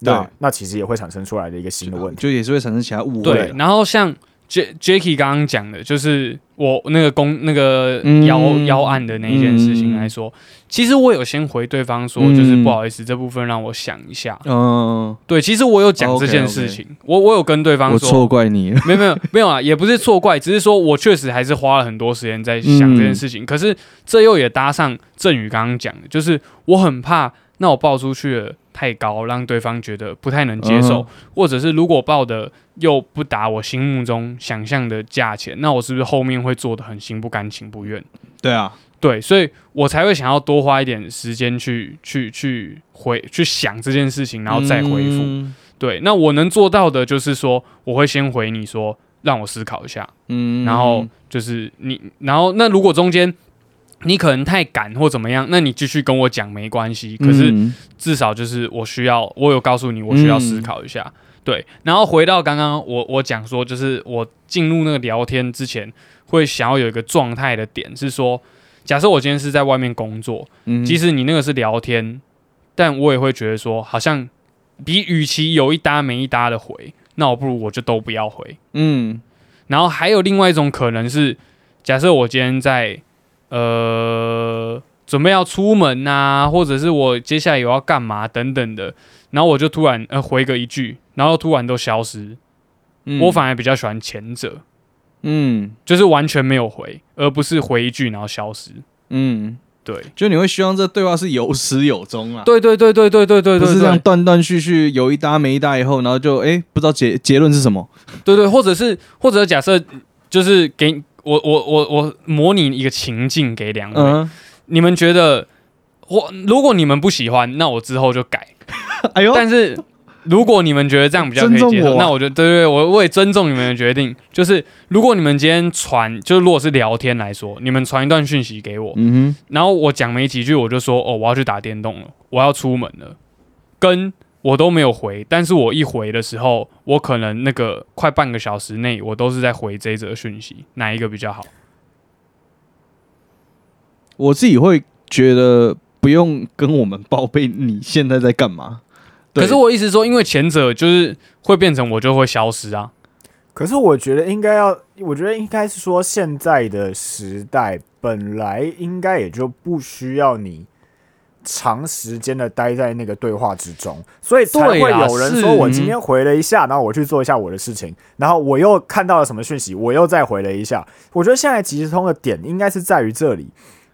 那那其实也会产生出来的一个新的问题。就也是会产生其他误会。对，然后像 J Jacky 刚刚讲的，就是我那个公那个嗯腰、腰案的那一件事情来说，其实我有先回对方说，嗯就是不好意思，这部分让我想一下。嗯，对，其实我有讲这件事情我我有跟对方我错说，怪你了。没有没有没有啊，也不是错怪，只是说我确实还是花了很多时间在想这件事情。可是这又也搭上振宇刚刚讲的，就是我很怕，那我报出去了太高，让对方觉得不太能接受，嗯或者是如果报的又不达我心目中想象的价钱，那我是不是后面会做的很心不甘情不愿？对啊，对，所以我才会想要多花一点时间去去去回去想这件事情，然后再回复。嗯。对，那我能做到的就是说，我会先回你说，让我思考一下，嗯。然后就是你，然后那如果中间你可能太赶或怎么样，那你继续跟我讲没关系。可是嗯至少就是我需要，我有告诉你我需要思考一下。对，然后回到刚刚我我讲说，就是我进入那个聊天之前，会想要有一个状态的点是说，假设我今天是在外面工作，嗯即使你那个是聊天，但我也会觉得说，好像比与其有一搭没一搭的回，那我不如我就都不要回。嗯然后还有另外一种可能是，假设我今天在呃准备要出门啊，或者是我接下来有要干嘛等等的，然后我就突然呃回个一句，然后突然都消失。嗯我反而比较喜欢前者，嗯就是完全没有回，而不是回一句然后消失。嗯，对，就你会希望这对话是有始有终啊，对对对对对对对不是这样断断续续，有一搭没一搭以后，然后就哎不知道结结论是什么。对对，或者是或者假设就是给我我我我模拟一个情境给两位，嗯，你们觉得我如果你们不喜欢，那我之后就改。哎呦，但是如果你们觉得这样比较可以接受，尊重我啊。那我就对对对，我我也尊重你们的决定。就是如果你们今天传，就是如果是聊天来说，你们传一段讯息给我，嗯然后我讲没几句，我就说哦，我要去打电动了，我要出门了，跟我都没有回，但是我一回的时候，我可能那个快半个小时内，我都是在回这一则讯息，哪一个比较好？我自己会觉得不用跟我们报备你现在在干嘛。可是我意思说，因为前者就是会变成我就会消失啊。可是我觉得应该要，我觉得应该是说，现在的时代本来应该也就不需要你长时间的待在那个对话之中，所以才会有人说我今天回了一下，然后我去做一下我的事情，然后我又看到了什么讯息，我又再回了一下。我觉得现在即时通的点应该是在于这里，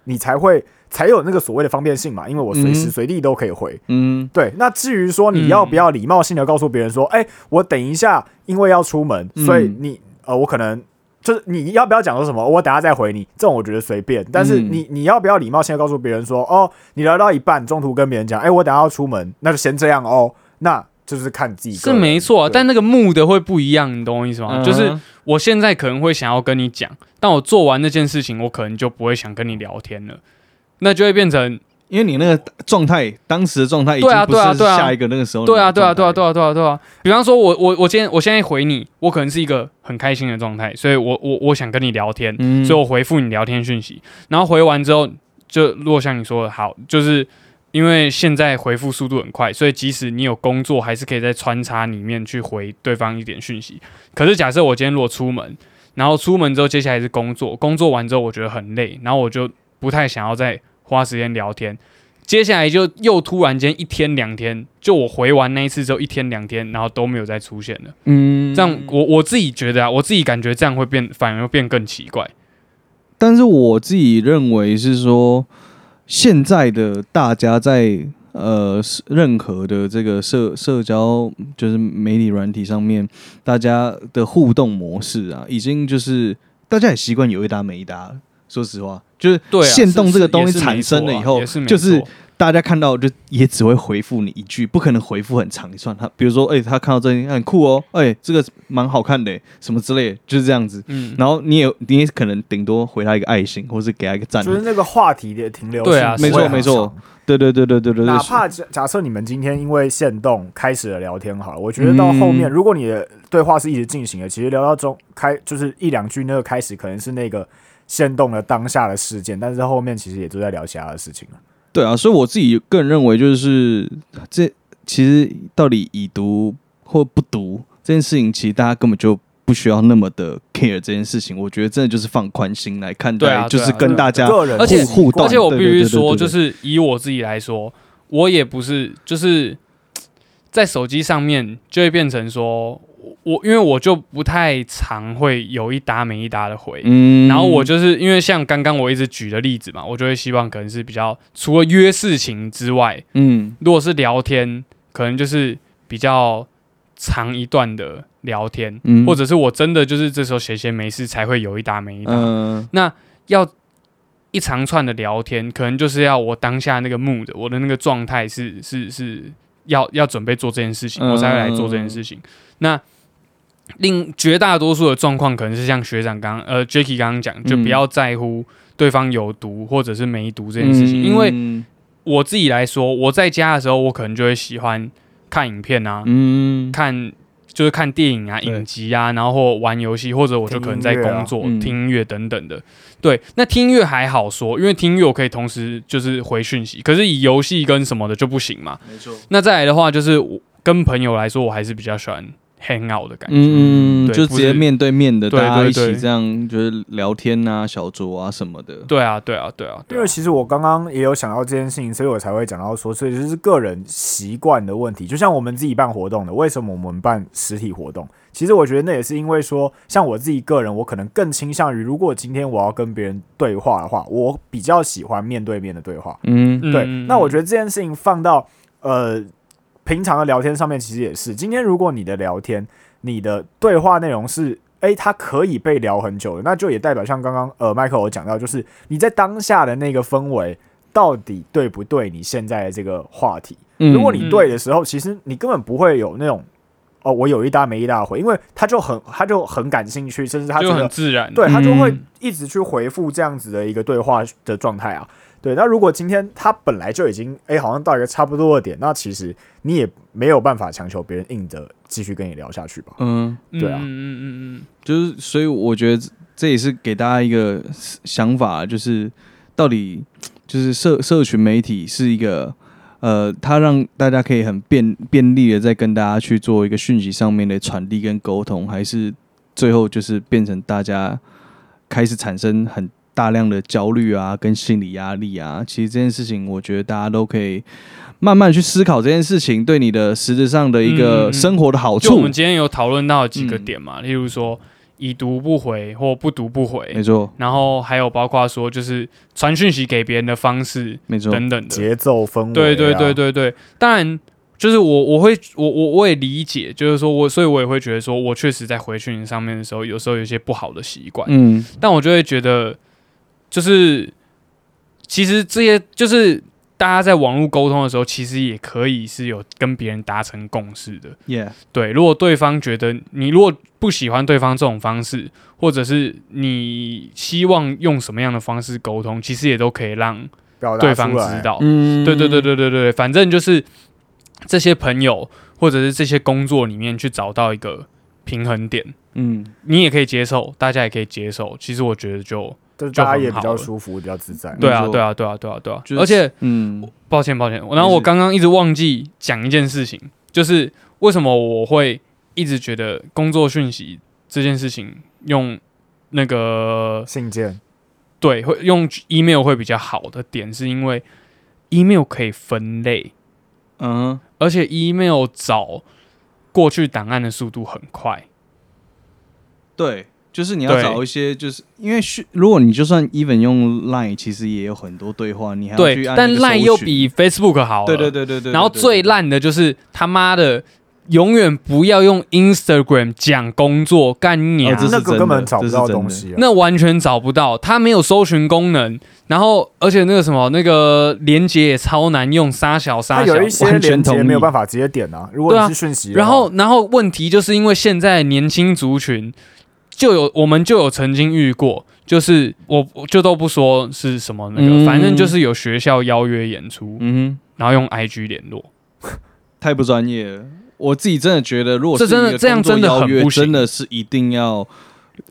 你才会才有那个所谓的方便性嘛，因为我随时嗯。随地都可以回。嗯。对，那至于说你要不要礼貌性的告诉别人说，哎、我等一下，因为要出门，嗯。所以你呃，我可能就是你要不要讲说什么，我等下再回你，这种我觉得随便。但是嗯你你要不要礼貌性的告诉别人说，哦，你聊到一半，中途跟别人讲，哎、我等下要出门，那就先这样哦，那就是看自己是没错啊，但那个目的会不一样，你懂我意思吗？嗯就是我现在可能会想要跟你讲，但我做完那件事情，我可能就不会想跟你聊天了，那就会变成因为你那个状态，当时的状态已经不是下一个那个时候对啊，对啊，对啊，对啊，啊，对啊，对啊。比方说我我我今天我现在回你，我可能是一个很开心的状态，所以我我我想跟你聊天，嗯所以我回复你聊天讯息，然后回完之后，就如果像你说的好，就是因为现在回复速度很快，所以即使你有工作，还是可以在穿插里面去回对方一点讯息。可是假设我今天如果出门，然后出门之后接下来是工作，工作完之后我觉得很累，然后我就不太想要再花时间聊天。接下来就又突然间一天两天，就我回完那一次之后一天两天，然后都没有再出现了。嗯这样我我自己觉得啊，我自己感觉这样会变，反而会变更奇怪。但是我自己认为是说，现在的大家在呃任何的这个社社交就是媒体软体上面，大家的互动模式啊，已经就是大家也习惯有一搭没一搭了。说实话，就是对啊，限动这个东西产生了以后，就是大家看到就也只会回复你一句，不可能回复很长一串。他比如说，哎、他看到这个很酷哦，哎、这个蛮好看的，什么之类的，就是这样子。嗯，然后你也你也可能顶多回他一个爱心，或是给他一个赞。就是那个话题的停留性对啊没错没错长对对对对对对对，哪怕假假设你们今天因为限动开始了聊天好了，我觉得到后面，嗯如果你的对话是一直进行的，其实聊到中开就是一两句，那个开始可能是那个限动了当下的事件，但是后面其实也都在聊其他的事情了。对啊，所以我自己个人认为，就是这其实到底已读或不读这件事情，其实大家根本就不需要那么的 care 这件事情。我觉得真的就是放宽心来看待，就是跟大家个人而且互互动而且我必须说，就是以我自己来说，我也不是就是在手机上面就会变成说，我因为我就不太常会有一搭没一搭的回。嗯然后我就是因为像刚刚我一直举的例子嘛，我就会希望可能是比较除了约事情之外，嗯如果是聊天，可能就是比较长一段的聊天，嗯或者是我真的就是这时候闲闲没事才会有一搭没一搭。嗯那要一长串的聊天，可能就是要我当下那个 mood，我的那个状态是是是要要准备做这件事情，嗯我才会来做这件事情。那另绝大多数的状况，可能是像学长刚呃 Jacky 刚刚讲，就嗯不要在乎对方有毒或者是没毒这件事情，因为嗯我自己来说，我在家的时候，我可能就会喜欢看影片啊，嗯。看就是看电影啊、影集啊，然后或玩游戏，或者我就可能在工作、听音乐等等的。对，那听音乐还好说，因为听音乐我可以同时就是回讯息，可是以游戏跟什么的就不行嘛。没错，那再来的话，就是我跟朋友来说，我还是比较喜欢 hang out 的感觉。嗯，就直接面对面的，大家一起这样就是聊天啊、小酌啊什么的。对啊，对啊，对啊，因为其实我刚刚也有想到这件事情，所以我才会讲到说，所以就是个人习惯的问题。就像我们自己办活动的，为什么我们办实体活动？其实我觉得那也是因为说，像我自己个人，我可能更倾向于，如果今天我要跟别人对话的话，我比较喜欢面对面的对话。嗯对，那我觉得得这件事情放到呃平常的聊天上面，其实也是。今天如果你的聊天，你的对话内容是，诶，它可以被聊很久的，那就也代表像刚刚呃 Michael 有讲到，就是你在当下的那个氛围到底对不对你现在的这个话题。嗯如果你对的时候，其实你根本不会有那种。哦，我有一搭没一搭回，因为他就很他就很感兴趣，甚至他就很自然。对他就会嗯一直去回复这样子的一个对话的状态啊。对，那如果今天他本来就已经哎、好像到一个差不多的点，那其实你也没有办法强求别人硬的继续跟你聊下去吧。嗯，对啊。嗯嗯嗯。嗯就是所以我觉得这这也是给大家一个想法，就是到底就是社社群媒体是一个，呃，它让大家可以很便便利的在跟大家去做一个讯息上面的传递跟沟通，还是最后就是变成大家开始产生很大量的焦虑啊，跟心理压力啊。其实这件事情，我觉得大家都可以慢慢去思考这件事情对你的实质上的一个生活的好处。就我们今天有讨论到几个点嘛，例如说。已读不回或不读不回，没错。然后还有包括说，就是传讯息给别人的方式，没错，等等的节奏氛围。对对对对对。当然，就是我我会我我我也理解，就是说我所以我也会觉得说，我确实在回讯上面的时候，有时候有一些不好的习惯。嗯。但我就会觉得，就是其实这些就是。大家在网络沟通的时候，其实也可以是有跟别人达成共识的。Yeah，对。如果对方觉得你如果不喜欢对方这种方式，或者是你希望用什么样的方式沟通，其实也都可以让对方知道。嗯，对对对对对对，反正就是这些朋友或者是这些工作里面去找到一个平衡点。嗯，你也可以接受，大家也可以接受。其实我觉得就。大家也比较舒服，比较自在。对啊，对啊，对啊，对啊，对啊。而且，嗯，抱歉，抱歉。然后我刚刚一直忘记讲一件事情，就是为什么我会一直觉得工作讯息这件事情用那个信件，对，会用 email 会比较好的点，是因为 email 可以分类，嗯，而且 email 找过去档案的速度很快，对。就是你要找一些，就是因为如果你就算 even 用 Line，其实也有很多对话，你还要去按。但 Line 又比 Facebook 好。对对对对对。然后最烂的就是他妈的，永远不要用 Instagram 讲工作干娘，那个根本找不到东西，那完全找不到，它没有搜寻功能。然后而且那个什么，那个连接也超难用，杀小杀小，有一些连接没有办法直接点啊。如果你是讯息，然后然后问题就是因为现在年轻族群。就有我们就有曾经遇过，就是我就都不说是什么那个，反正就是有学校邀约演出，嗯，然后用 IG 联络，太不专业了。我自己真的觉得，如果这真的这样真的很不真的是一定要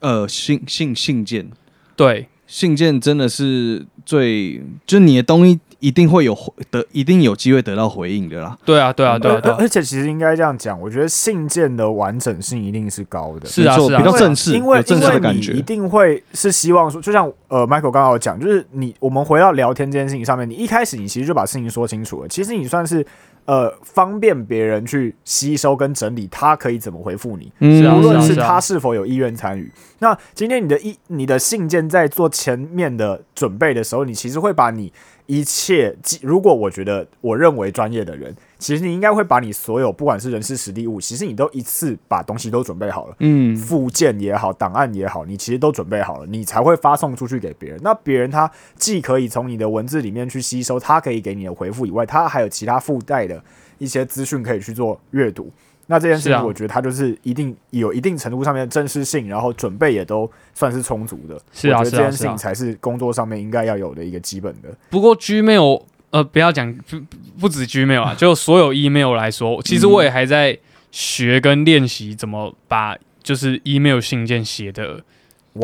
呃信信信件，对，信件真的是最就你的东西。一定会有得，一定有机会得到回应的啦。对啊，对啊，对啊，对。而且其实应该这样讲，我觉得信件的完整性一定是高的，是啊，是啊，比较正式，因为正式的感觉，一定会是希望说，就像呃，Michael 刚刚讲，就是你我们回到聊天这件事情上面，你一开始你其实就把事情说清楚了，其实你算是。呃，方便别人去吸收跟整理，他可以怎么回复你？无论是他是否有意愿参与。那今天你的一你的信件在做前面的准备的时候，你其实会把你一切，如果我觉得我认为专业的人。其实你应该会把你所有不管是人事实地物，其实你都一次把东西都准备好了，嗯，附件也好，档案也好，你其实都准备好了，你才会发送出去给别人。那别人他既可以从你的文字里面去吸收，他可以给你的回复以外，他还有其他附带的一些资讯可以去做阅读。那这件事情，我觉得他就是一定有一定程度上面的正式性，然后准备也都算是充足的。是啊，这件事情才是工作上面应该要有的一个基本的。不过 Gmail。呃，不要讲不不止 Gmail 啊，就所有 email 来说，其实我也还在学跟练习怎么把就是 email 信件写的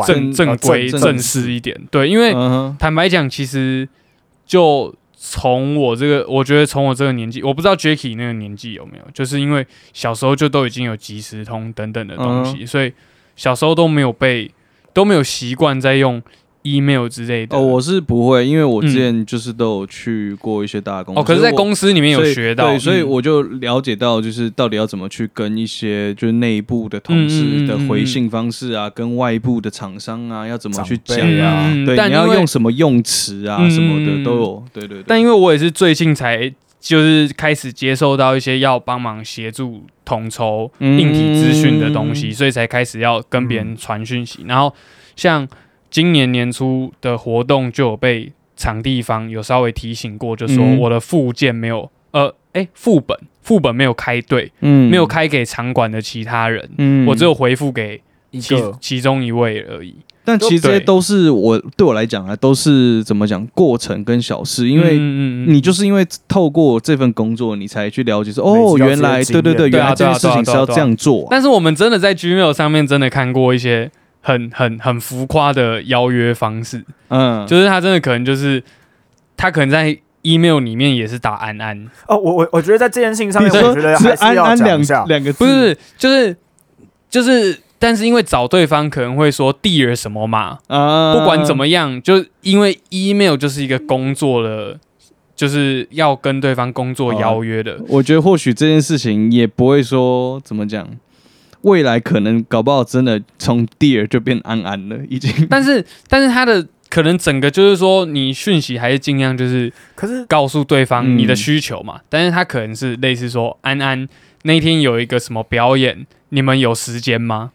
正正规正式一点。对，因为坦白讲，其实就从我这个，我觉得从我这个年纪，我不知道 Jacky 那个年纪有没有，就是因为小时候就都已经有即时通等等的东西，所以小时候都没有被都没有习惯在用。Email 之类的。哦，我是不会，因为我之前就是都有去过一些大公司。哦，可是在公司里面有学到，对，所以我就了解到，就是到底要怎么去跟一些就是内部的同事的回信方式啊，跟外部的厂商啊，要怎么去讲啊，对，你要用什么用词啊，什么的都有，对对。但因为我也是最近才就是开始接受到一些要帮忙协助统筹硬体资讯的东西，所以才开始要跟别人传讯息，然后像。今年年初的活动就有被场地方有稍微提醒过，就说我的附件没有，呃，哎，副本副本没有开对，嗯，没有开给场馆的其他人，嗯，我只有回复给其其中一位而已。但其实这些都是我对我来讲啊，都是怎么讲过程跟小事，因为你就是因为透过这份工作，你才去了解说，哦，原来对对对，原来这件事情是要这样做。但是我们真的在 Gmail 上面真的看过一些。很很很浮夸的邀约方式，嗯，就是他真的可能就是他可能在 email 里面也是打安安，哦，我我我觉得在这件事情上面，我觉得是还是要安安两讲一下。两个字，不是就是就是，但是因为找对方可能会说 dear 什么嘛，啊，不管怎么样，就因为 email 就是一个工作的，就是要跟对方工作邀约的。我觉得或许这件事情也不会说怎么讲，未来可能搞不好真的从 dear 就变安安了，已经。但是，但是他的可能整个就是说，你讯息还是尽量就是可是告诉对方嗯你的需求嘛。但是他可能是类似说，安安那天有一个什么表演，你们有时间吗？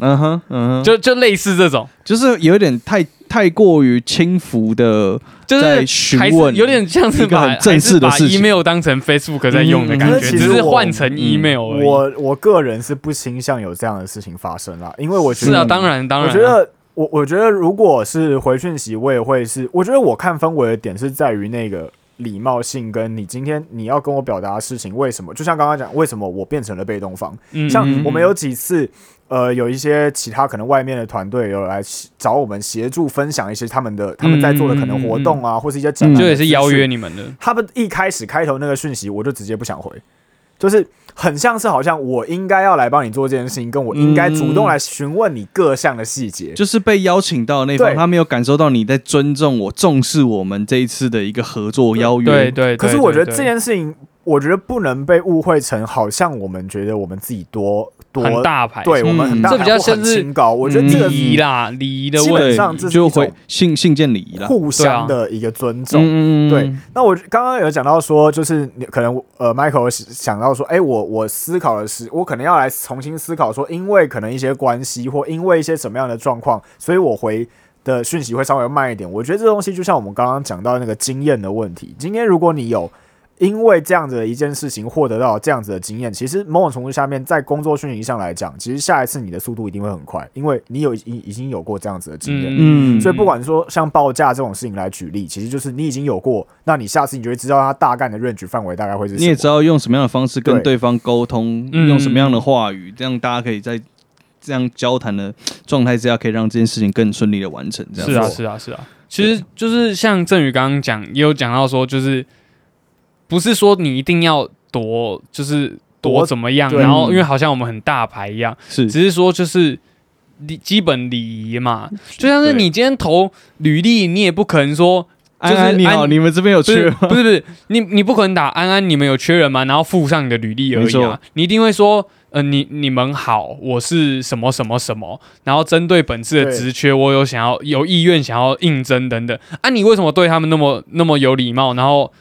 嗯哼，嗯哼，就就类似这种，就是有点太太过于轻浮的，就是在询还是问有点像是把一个很正式的还是把事情 email 当成 Facebook 在用的感觉，可是其实只是我换成嗯 email 而已。我我个人是不倾向有这样的事情发生啦，因为我觉得是啊，当然当然啊，我觉得我我觉得如果是回讯息，我也会是，我觉得我看氛围的点是在于那个礼貌性，跟你今天你要跟我表达的事情，为什么？就像刚刚讲，为什么我变成了被动方？嗯像嗯我们有几次。呃，有一些其他可能外面的团队有来找我们协助分享一些他们的他们在做的可能活动啊，或是一些展览，就也是邀约。你们的，他们一开始开头那个讯息，我就直接不想回，就是很像是好像我应该要来帮你做这件事情，跟我应该主动来询问你各项的细节。就是被邀请到那方，他没有感受到你在尊重我、重视我们这一次的一个合作邀约。对对。可是我觉得这件事情，我觉得不能被误会成好像我们觉得我们自己多多很大牌，对我们很大这比较牌或很像是清高。我觉得这个礼仪啦，礼仪的基本。上这是就回一种信信件礼仪啦。互相的一个尊重。对，那我刚刚有讲到说，就是你可能呃，Michael 想到说，哎、我我思考的是，我可能要来重新思考说，因为可能一些关系或因为一些什么样的状况，所以我回的讯息会稍微慢一点。我觉得这东西就像我们刚刚讲到那个经验的问题，今天如果你有。因为这样子的一件事情获得到这样子的经验，其实某种程度下面，在工作讯息上来讲，其实下一次你的速度一定会很快，因为你有已已经有过这样子的经验。嗯所以不管说像报价这种事情来举例，其实就是你已经有过，那你下次你就会知道它大概的 range 范围大概会是什么。你也知道用什么样的方式跟对对方沟通，嗯用什么样的话语，这样大家可以在这样交谈的状态之下，可以让这件事情更顺利的完成。这样是啊，子是啊，是啊。其实就是像振宇刚刚讲，也有讲到说，就是不是说你一定要多，就是多多怎么样，然后因为好像我们很大牌一样，是只是说就是礼基本礼仪嘛。就像是你今天投履历，你也不可能说安安你好，你们这边有缺吗？不是不是，你你不可能打安安，你们有缺人吗？然后附上你的履历而已啊。你一定会说，呃，你你们好，我是什么什么什么，然后针对本次的对职缺，我有想要有意愿想要应征等等。啊，你为什么对他们那么那么有礼貌，然后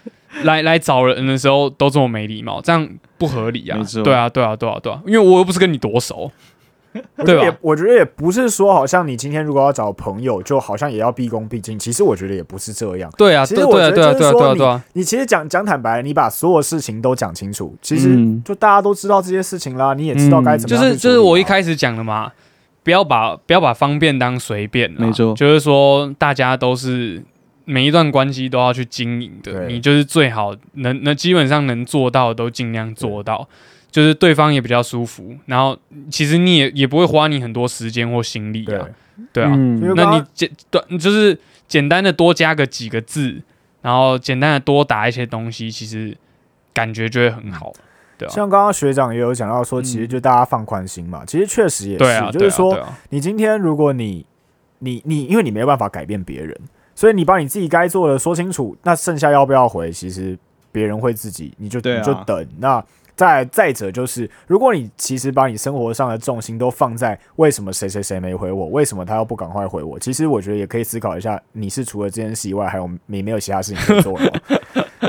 来 来找人的时候都这么没礼貌？这样不合理啊对啊，对啊，对啊，对啊，因为我又不是跟你多熟。对吧我觉得也不是说好像你今天如果要找朋友，就好像也要毕恭毕敬。其实我觉得也不是这样。对啊，其实我对对啊，对啊，对啊，觉得就是说对啊，对啊。你其实讲讲坦白，你把所有事情都讲清楚，其实嗯就大家都知道这些事情啦，你也知道该怎么就是就是我一开始讲的嘛，不要把不要把方便当随便啦，没错就是说大家都是每一段关系都要去经营的，你就是最好能能基本上能做到的都尽量做到，就是对方也比较舒服，然后其实你也也不会花你很多时间或心力对。啊，那你简短就是简单的多加个几个字，然后简单的多打一些东西，其实感觉就会很好，对啊，像刚刚学长也有讲到说，嗯其实就大家放宽心嘛，其实确实也是，就是说你今天如果你你你，因为你没有办法改变别人，所以你把你自己该做的说清楚，那剩下要不要回，其实别人会自己，你就、啊你就等。那再再者就是，如果你其实把你生活上的重心都放在为什么谁谁谁没回我，为什么他又不赶快回我，其实我觉得也可以思考一下，你是除了这件事以外，还有你没有其他事情可以做？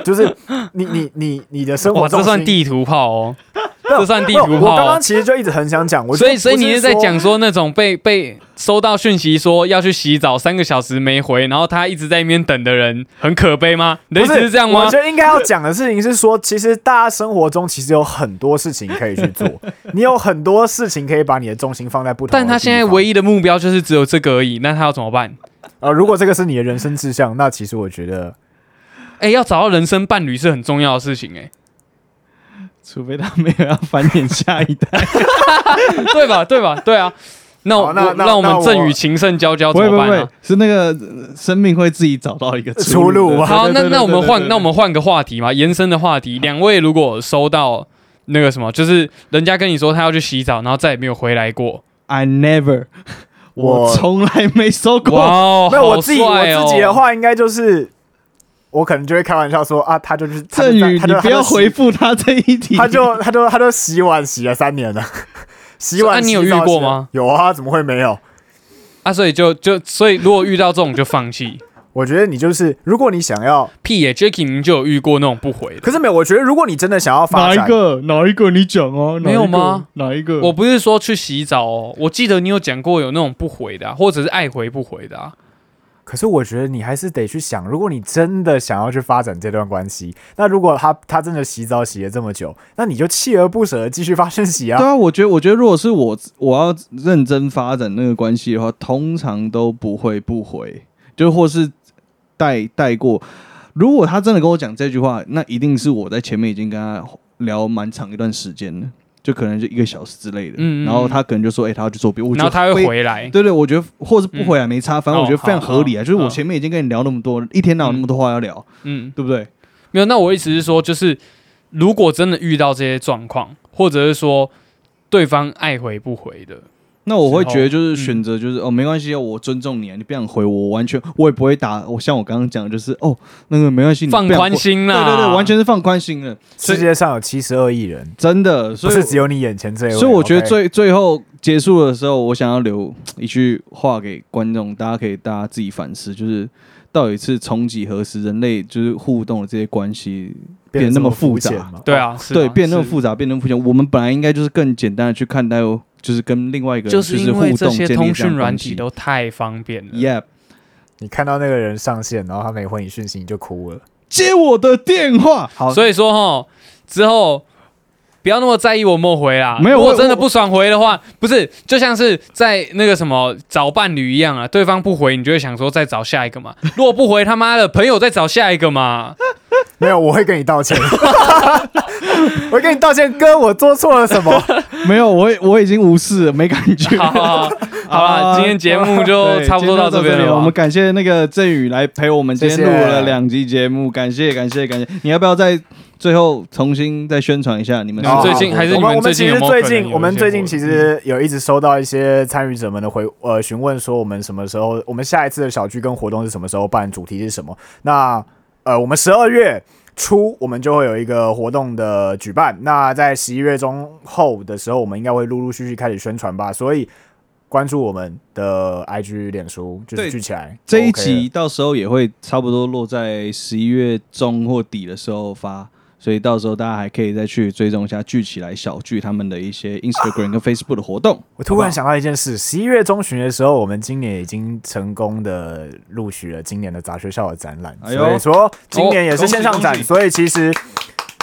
就是你你你你的生活哇，这算地图炮哦。这算地图炮哦我刚刚其实就一直很想讲，我所以，所以你是在讲说那种被被收到讯息说要去洗澡三个小时没回，然后他一直在那边等的人很可悲吗？你的意不思是这样吗我觉？得应该要讲的事情是说，其实大家生活中其实 有很多事情可以去做，你有很多事情可以把你的重心放在不同但他现在唯一的目标就是只有这个而已，那他要怎么办？方呃，如果这个是你的人生志向，那其实我觉得哎、要找到人生伴侣是很重要的事情、哎，除非他没有要繁衍下一代，对吧？对吧？对啊，那我好那那那我们那我郑宇情圣娇娇怎么办啊？，是那个呃生命会自己找到一个出路好，那那我们换那我们换个话题嘛，延伸的话题。两位如果收到那个什么，就是人家跟你说他要去洗澡，然后再也没有回来过，I never，我我从来没收哇过。哦，没有我自己我自己的话，应该就是我可能就会开玩笑说啊，他就是他就郑宇，他就你不要回，复他这一题。他就他就他就洗碗洗了三年了，洗碗啊你有遇过吗？有啊，怎么会没有？啊，所以就就所以如果遇到这种就放弃。我觉得你就是，如果你想要，屁耶、j a c k i e 您就有遇过那种不回的。可是没有，我觉得如果你真的想要发展，哪一个？哪一个？你讲啊。没有吗？哪一个？我不是说去洗澡哦，我记得你有讲过有那种不回的、啊，或者是爱回不回的啊。可是我觉得你还是得去想，如果你真的想要去发展这段关系，那如果他他真的洗澡洗了这么久，那你就锲而不舍的继续发讯息啊。对啊，我觉得，我觉得，如果是我，我要认真发展那个关系的话，通常都不会不回，就或是带带过。如果他真的跟我讲这句话，那一定是我在前面已经跟他聊蛮长一段时间了，就可能就一个小时之类的。嗯嗯然后他可能就说：“哎、他要去做别的。”然后他会回来，对对，我觉得或是不回来没差，反正我觉得非常合理啊。哦就是我前面已经跟你聊那么多，一天哪有那么多话要聊，嗯，对不对？没有。那我意思是说，就是如果真的遇到这些状况，或者是说对方爱回不回的，那我会觉得就是嗯选择就是、哦，没关系，我尊重你啊，你不想回我，我完全我也不会打。我像我刚刚讲的，就是哦，那个没关系，你放宽心啦。对对对，完全是放宽心了，世界上有七十二亿人，真的，所以是只有你眼前这一位。所以我觉得最最后结束的时候，我想要留一句话给观众，大家可以大家自己反思，就是到底是从几何时人类就是互动的这些关系变得那么复杂？对啊，对，变得那么是复杂，变得那么复杂。我们本来应该就是更简单的去看待，就是跟另外一个人就是因互为这些动建立通讯软。体都太方便了。Yep，你看到那个人上线，然后他没回你讯息，你就哭了。接我的电话。好，所以说哈，之后不要那么在意我有没回啦。没有我我如果真的不爽回的话，不是就像是在那个什么找伴侣一样啊，对方不回，你就会想说再找下一个嘛。如果不回，他妈的朋友再找下一个嘛。没有，我会跟你道歉。我跟你道歉，哥，我做错了什么？没有，我我已经无视了，没感觉。好好好，好了，啊今天节目就差不多到这边了吧。我们感谢那个振宇来陪我们今天录了两集节目，感谢感谢感谢。你要不要再最后重新再宣传一下你们你们最近还是你们我们我们最近有没有其实最近我们最近其实有一直收到一些参与者们的回呃询问，说我们什么时候我们下一次的小聚跟活动是什么时候办，主题是什么？那呃，我们十二月。初我们就会有一个活动的举办，那在十一月中后的时候，我们应该会陆陆续续开始宣传吧，所以关注我们的 IG、脸书，就是聚起来。这一集到时候也会差不多落在十一月中或底的时候发，所以到时候大家还可以再去追踪一下聚起来小聚他们的一些 Instagram 跟 Facebook 的活动。我突然想到一件事，十一月中旬的时候，我们今年已经成功的录取了今年的杂学校的展览，所以说今年也是线上展，所以其实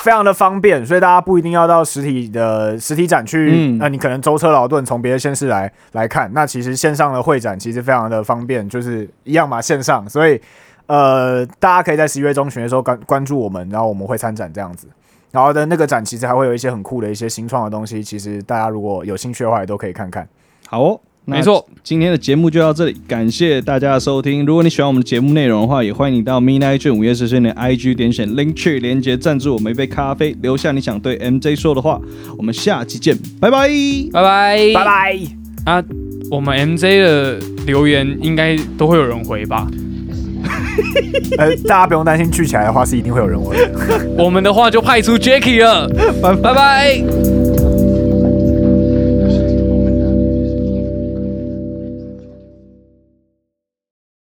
非常的方便，所以大家不一定要到实体的实体展去，嗯那、你可能舟车劳顿从别的县市来来看，那其实线上的会展其实非常的方便，就是一样嘛，线上，所以呃，大家可以在十一月中旬的时候关关注我们，然后我们会参展这样子。然后的那个展其实还会有一些很酷的一些新创的东西，其实大家如果有兴趣的话，也都可以看看。好哦，没错，今天的节目就到这里，感谢大家的收听。如果你喜欢我们的节目内容的话，也欢迎你到 Midnight 卷午夜时间的 IG 点选 Link 去连接赞助我们一杯咖啡，留下你想对 MJ 说的话。我们下期见，拜拜。拜拜拜拜。啊！我们 MJ 的留言应该都会有人回吧？呃，大家不用担心，聚起来的话是一定会有人问。我们的话就派出 Jacky 了，拜拜拜。